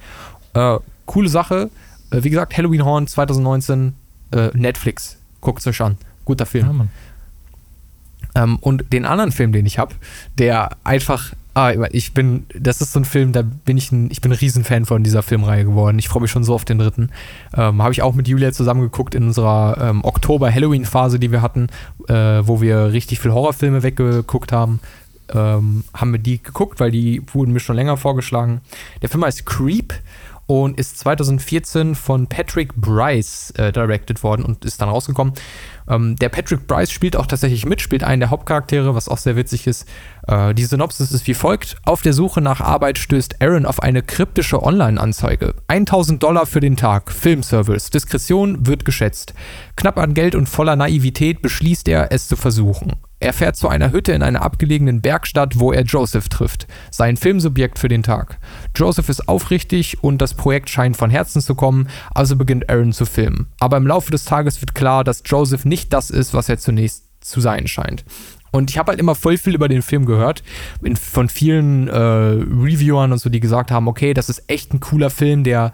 Äh, coole Sache. Äh, wie gesagt, Halloween Horn 2019 äh, Netflix. Guckt es euch an. Guter Film. Ja, ähm, und den anderen Film, den ich habe, der einfach Ah, ich bin, das ist so ein Film, da bin ich ein, ich bin ein Riesenfan von dieser Filmreihe geworden. Ich freue mich schon so auf den dritten. Ähm, Habe ich auch mit Julia zusammen geguckt in unserer ähm, Oktober-Halloween-Phase, die wir hatten, äh, wo wir richtig viel Horrorfilme weggeguckt haben. Ähm, haben wir die geguckt, weil die wurden mir schon länger vorgeschlagen. Der Film heißt Creep und ist 2014 von Patrick Bryce äh, directed worden und ist dann rausgekommen. Ähm, der Patrick Bryce spielt auch tatsächlich mit, spielt einen der Hauptcharaktere, was auch sehr witzig ist. Äh, die Synopsis ist wie folgt: Auf der Suche nach Arbeit stößt Aaron auf eine kryptische Online-Anzeige. 1000 Dollar für den Tag, Filmservice, Diskretion wird geschätzt. Knapp an Geld und voller Naivität beschließt er, es zu versuchen. Er fährt zu einer Hütte in einer abgelegenen Bergstadt, wo er Joseph trifft, sein Filmsubjekt für den Tag. Joseph ist aufrichtig und das Projekt scheint von Herzen zu kommen, also beginnt Aaron zu filmen. Aber im Laufe des Tages wird klar, dass Joseph nicht das ist, was er zunächst zu sein scheint. Und ich habe halt immer voll viel über den Film gehört, von vielen äh, Reviewern und so, die gesagt haben, okay, das ist echt ein cooler Film, der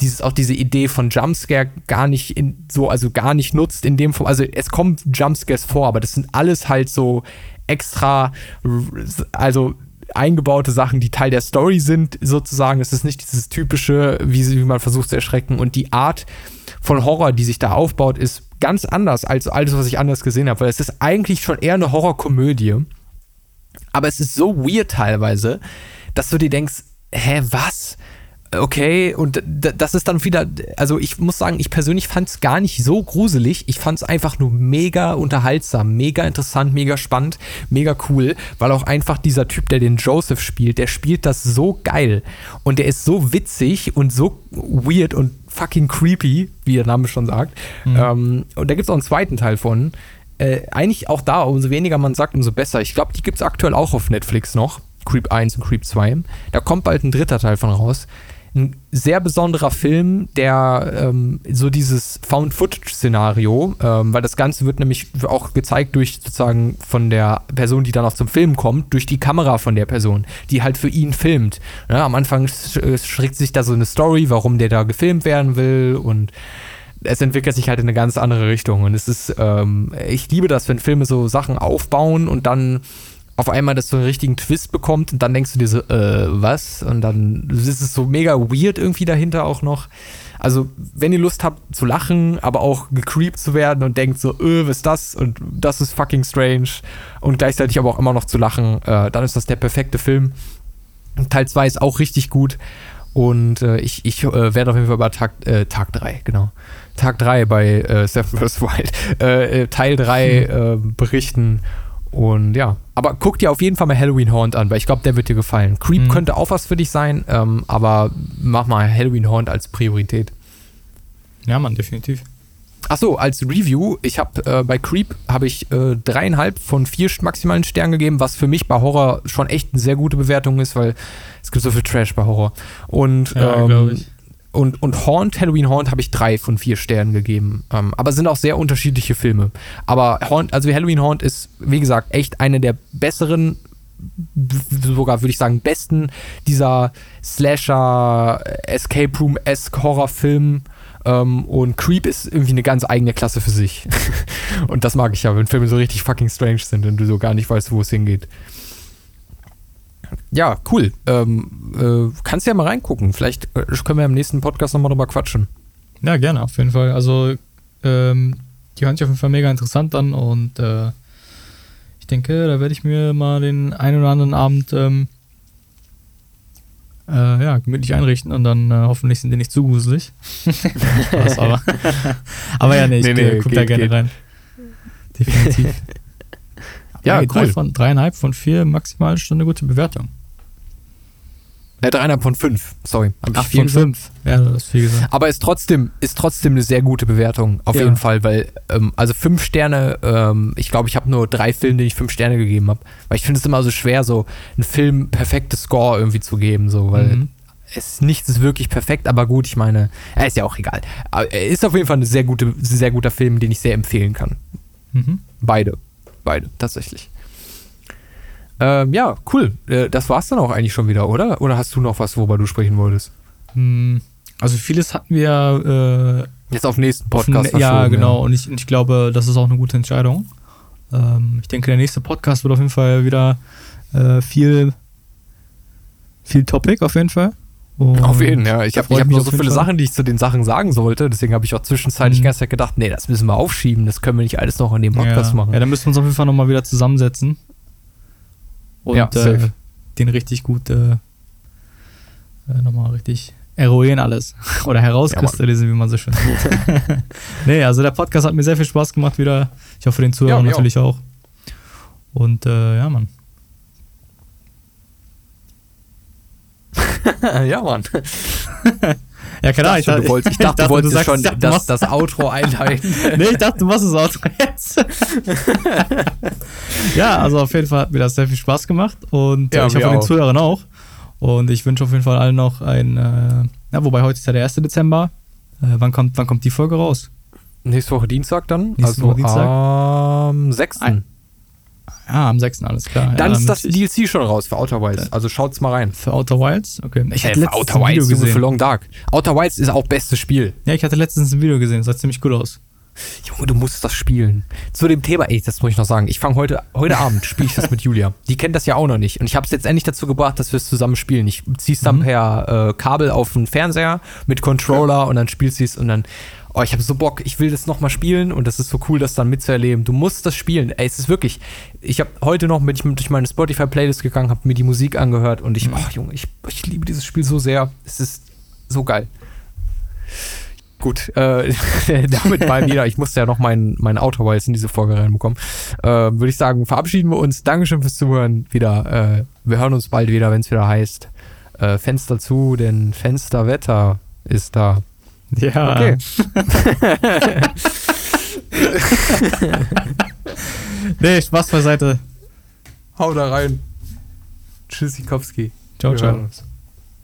dieses, auch diese Idee von Jumpscare gar nicht in, so, also gar nicht nutzt in dem Form. Also es kommen Jumpscares vor, aber das sind alles halt so extra, also eingebaute Sachen, die Teil der Story sind, sozusagen. Es ist nicht dieses typische, wie, wie man versucht zu erschrecken. Und die Art von Horror, die sich da aufbaut, ist ganz anders als alles, was ich anders gesehen habe. Weil es ist eigentlich schon eher eine Horrorkomödie. Aber es ist so weird teilweise, dass du dir denkst, hä, was? Okay, und das ist dann wieder, also ich muss sagen, ich persönlich fand es gar nicht so gruselig. Ich fand es einfach nur mega unterhaltsam, mega interessant, mega spannend, mega cool, weil auch einfach dieser Typ, der den Joseph spielt, der spielt das so geil und der ist so witzig und so weird und fucking creepy, wie der Name schon sagt. Mhm. Ähm, und da gibt es auch einen zweiten Teil von. Äh, eigentlich auch da, umso weniger man sagt, umso besser. Ich glaube, die gibt es aktuell auch auf Netflix noch. Creep 1 und Creep 2. Da kommt bald ein dritter Teil von raus ein sehr besonderer Film, der ähm, so dieses Found-Footage-Szenario, ähm, weil das Ganze wird nämlich auch gezeigt durch sozusagen von der Person, die dann auch zum Film kommt, durch die Kamera von der Person, die halt für ihn filmt. Ja, am Anfang schreckt sich da so eine Story, warum der da gefilmt werden will und es entwickelt sich halt in eine ganz andere Richtung. Und es ist, ähm, ich liebe das, wenn Filme so Sachen aufbauen und dann auf einmal das so einen richtigen Twist bekommt und dann denkst du dir so, äh, was? Und dann ist es so mega weird irgendwie dahinter auch noch. Also, wenn ihr Lust habt zu lachen, aber auch gecreept zu werden und denkt so, äh, was ist das? Und das ist fucking strange. Und gleichzeitig aber auch immer noch zu lachen, äh, dann ist das der perfekte Film. Teil 2 ist auch richtig gut. Und äh, ich, ich äh, werde auf jeden Fall über Tag, äh, Tag 3, genau. Tag 3 bei äh, Seven vs. Wild, äh, äh, Teil 3 hm. berichten. Und ja, aber guck dir auf jeden Fall mal Halloween Haunt an, weil ich glaube, der wird dir gefallen. Creep mhm. könnte auch was für dich sein, ähm, aber mach mal Halloween Haunt als Priorität. Ja, Mann, definitiv. Achso, als Review, ich habe äh, bei Creep habe ich äh, dreieinhalb von vier maximalen Sternen gegeben, was für mich bei Horror schon echt eine sehr gute Bewertung ist, weil es gibt so viel Trash bei Horror. Und, ja, ähm, und, und Haunt, Halloween Haunt, habe ich drei von vier Sternen gegeben. Ähm, aber sind auch sehr unterschiedliche Filme. Aber Haunt, also Halloween Haunt ist, wie gesagt, echt eine der besseren sogar würde ich sagen besten dieser Slasher Escape Room esque Horrorfilm ähm, und Creep ist irgendwie eine ganz eigene Klasse für sich. und das mag ich ja, wenn Filme so richtig fucking strange sind und du so gar nicht weißt, wo es hingeht. Ja, cool. Ähm, äh, kannst ja mal reingucken. Vielleicht äh, können wir im nächsten Podcast nochmal drüber quatschen. Ja, gerne, auf jeden Fall. Also, ähm, die hören sich auf jeden Fall mega interessant an und äh, ich denke, da werde ich mir mal den einen oder anderen Abend ähm, äh, ja, gemütlich einrichten und dann äh, hoffentlich sind die nicht zu gruselig. Was, aber, aber ja, nee, ich nee, nee, guck geht, da gerne geht. rein. Definitiv. ja, cool. Drei von, dreieinhalb von vier maximal schon eine gute Bewertung. Äh, dreieinhalb von fünf, sorry. Ach, von fünf. Ja, das ist viel gesagt. Aber ist trotzdem, ist trotzdem eine sehr gute Bewertung, auf ja. jeden Fall, weil, ähm, also fünf Sterne, ähm, ich glaube, ich habe nur drei Filme, denen ich fünf Sterne gegeben habe. Weil ich finde es immer so schwer, so einen Film perfektes Score irgendwie zu geben, so, weil mhm. es nichts ist wirklich perfekt, aber gut, ich meine, er ist ja auch egal. Aber er ist auf jeden Fall ein sehr, gute, sehr guter Film, den ich sehr empfehlen kann. Mhm. Beide. Beide, tatsächlich. Ähm, ja, cool. Äh, das war's dann auch eigentlich schon wieder, oder? Oder hast du noch was, worüber du sprechen wolltest? Hm, also vieles hatten wir äh, jetzt auf nächsten Podcast. Auf, ja, genau. Ja. Und ich, ich glaube, das ist auch eine gute Entscheidung. Ähm, ich denke, der nächste Podcast wird auf jeden Fall wieder äh, viel, viel Topic auf jeden Fall. Und auf jeden, Fall, ja. Ich habe hab noch so viele Fall. Sachen, die ich zu den Sachen sagen sollte. Deswegen habe ich auch zwischenzeitlich mhm. die ganze Zeit gedacht, nee, das müssen wir aufschieben. Das können wir nicht alles noch in dem Podcast ja. machen. Ja, dann müssen wir uns auf jeden Fall nochmal wieder zusammensetzen und ja, äh, den richtig gut äh, äh, nochmal richtig eruieren alles oder herauskristallisieren, ja, wie man so schön sagt. nee, also der Podcast hat mir sehr viel Spaß gemacht wieder. Ich hoffe, den Zuhörern ja, natürlich auch. Und äh, ja, Mann. ja, Mann. Ja, keine Ahnung. Ich, dachte, du wolltest, ich dachte, du wolltest du schon dachte, das, das Outro einleiten. nee, ich dachte, du machst das Outro jetzt. ja, also auf jeden Fall hat mir das sehr viel Spaß gemacht und ja, ich hoffe den Zuhörern auch. Und ich wünsche auf jeden Fall allen noch ein, äh, ja, wobei heute ist ja der 1. Dezember. Äh, wann, kommt, wann kommt die Folge raus? Nächste Woche Dienstag dann. Nächste also Woche Dienstag. am 6. Ein, Ah, am 6. alles klar. Dann ja, ist das DLC schon raus für Outer Wilds. Also schaut's mal rein. Für Outer Wilds? Okay. Ich hatte äh, Outer Wilds, Video gesehen. für Long Dark. Outer Wilds ist auch bestes Spiel. Ja, ich hatte letztens ein Video gesehen. Sah ziemlich cool aus. Junge, du musst das spielen. Zu dem Thema, ey, das muss ich noch sagen. Ich fange heute, heute Abend, spiele ich das mit Julia. Die kennt das ja auch noch nicht. Und ich habe es jetzt endlich dazu gebracht, dass wir es zusammen spielen. Ich zieh's dann mhm. per äh, Kabel auf den Fernseher mit Controller ja. und dann spielst du es und dann oh, ich habe so Bock, ich will das nochmal spielen und das ist so cool, das dann mitzuerleben. Du musst das spielen. Ey, es ist wirklich, ich habe heute noch mit, durch meine Spotify-Playlist gegangen, habe mir die Musik angehört und ich, mhm. oh Junge, ich, ich liebe dieses Spiel so sehr. Es ist so geil. Gut, äh, damit mal wieder, ich musste ja noch mein, mein Auto jetzt in diese Folge reinbekommen. Äh, Würde ich sagen, verabschieden wir uns. Dankeschön fürs Zuhören wieder. Äh, wir hören uns bald wieder, wenn es wieder heißt. Äh, Fenster zu, denn Fensterwetter ist da. Ja. Okay. nee, Spaß beiseite. Hau da rein. Tschüssikowski. Ciao, ciao.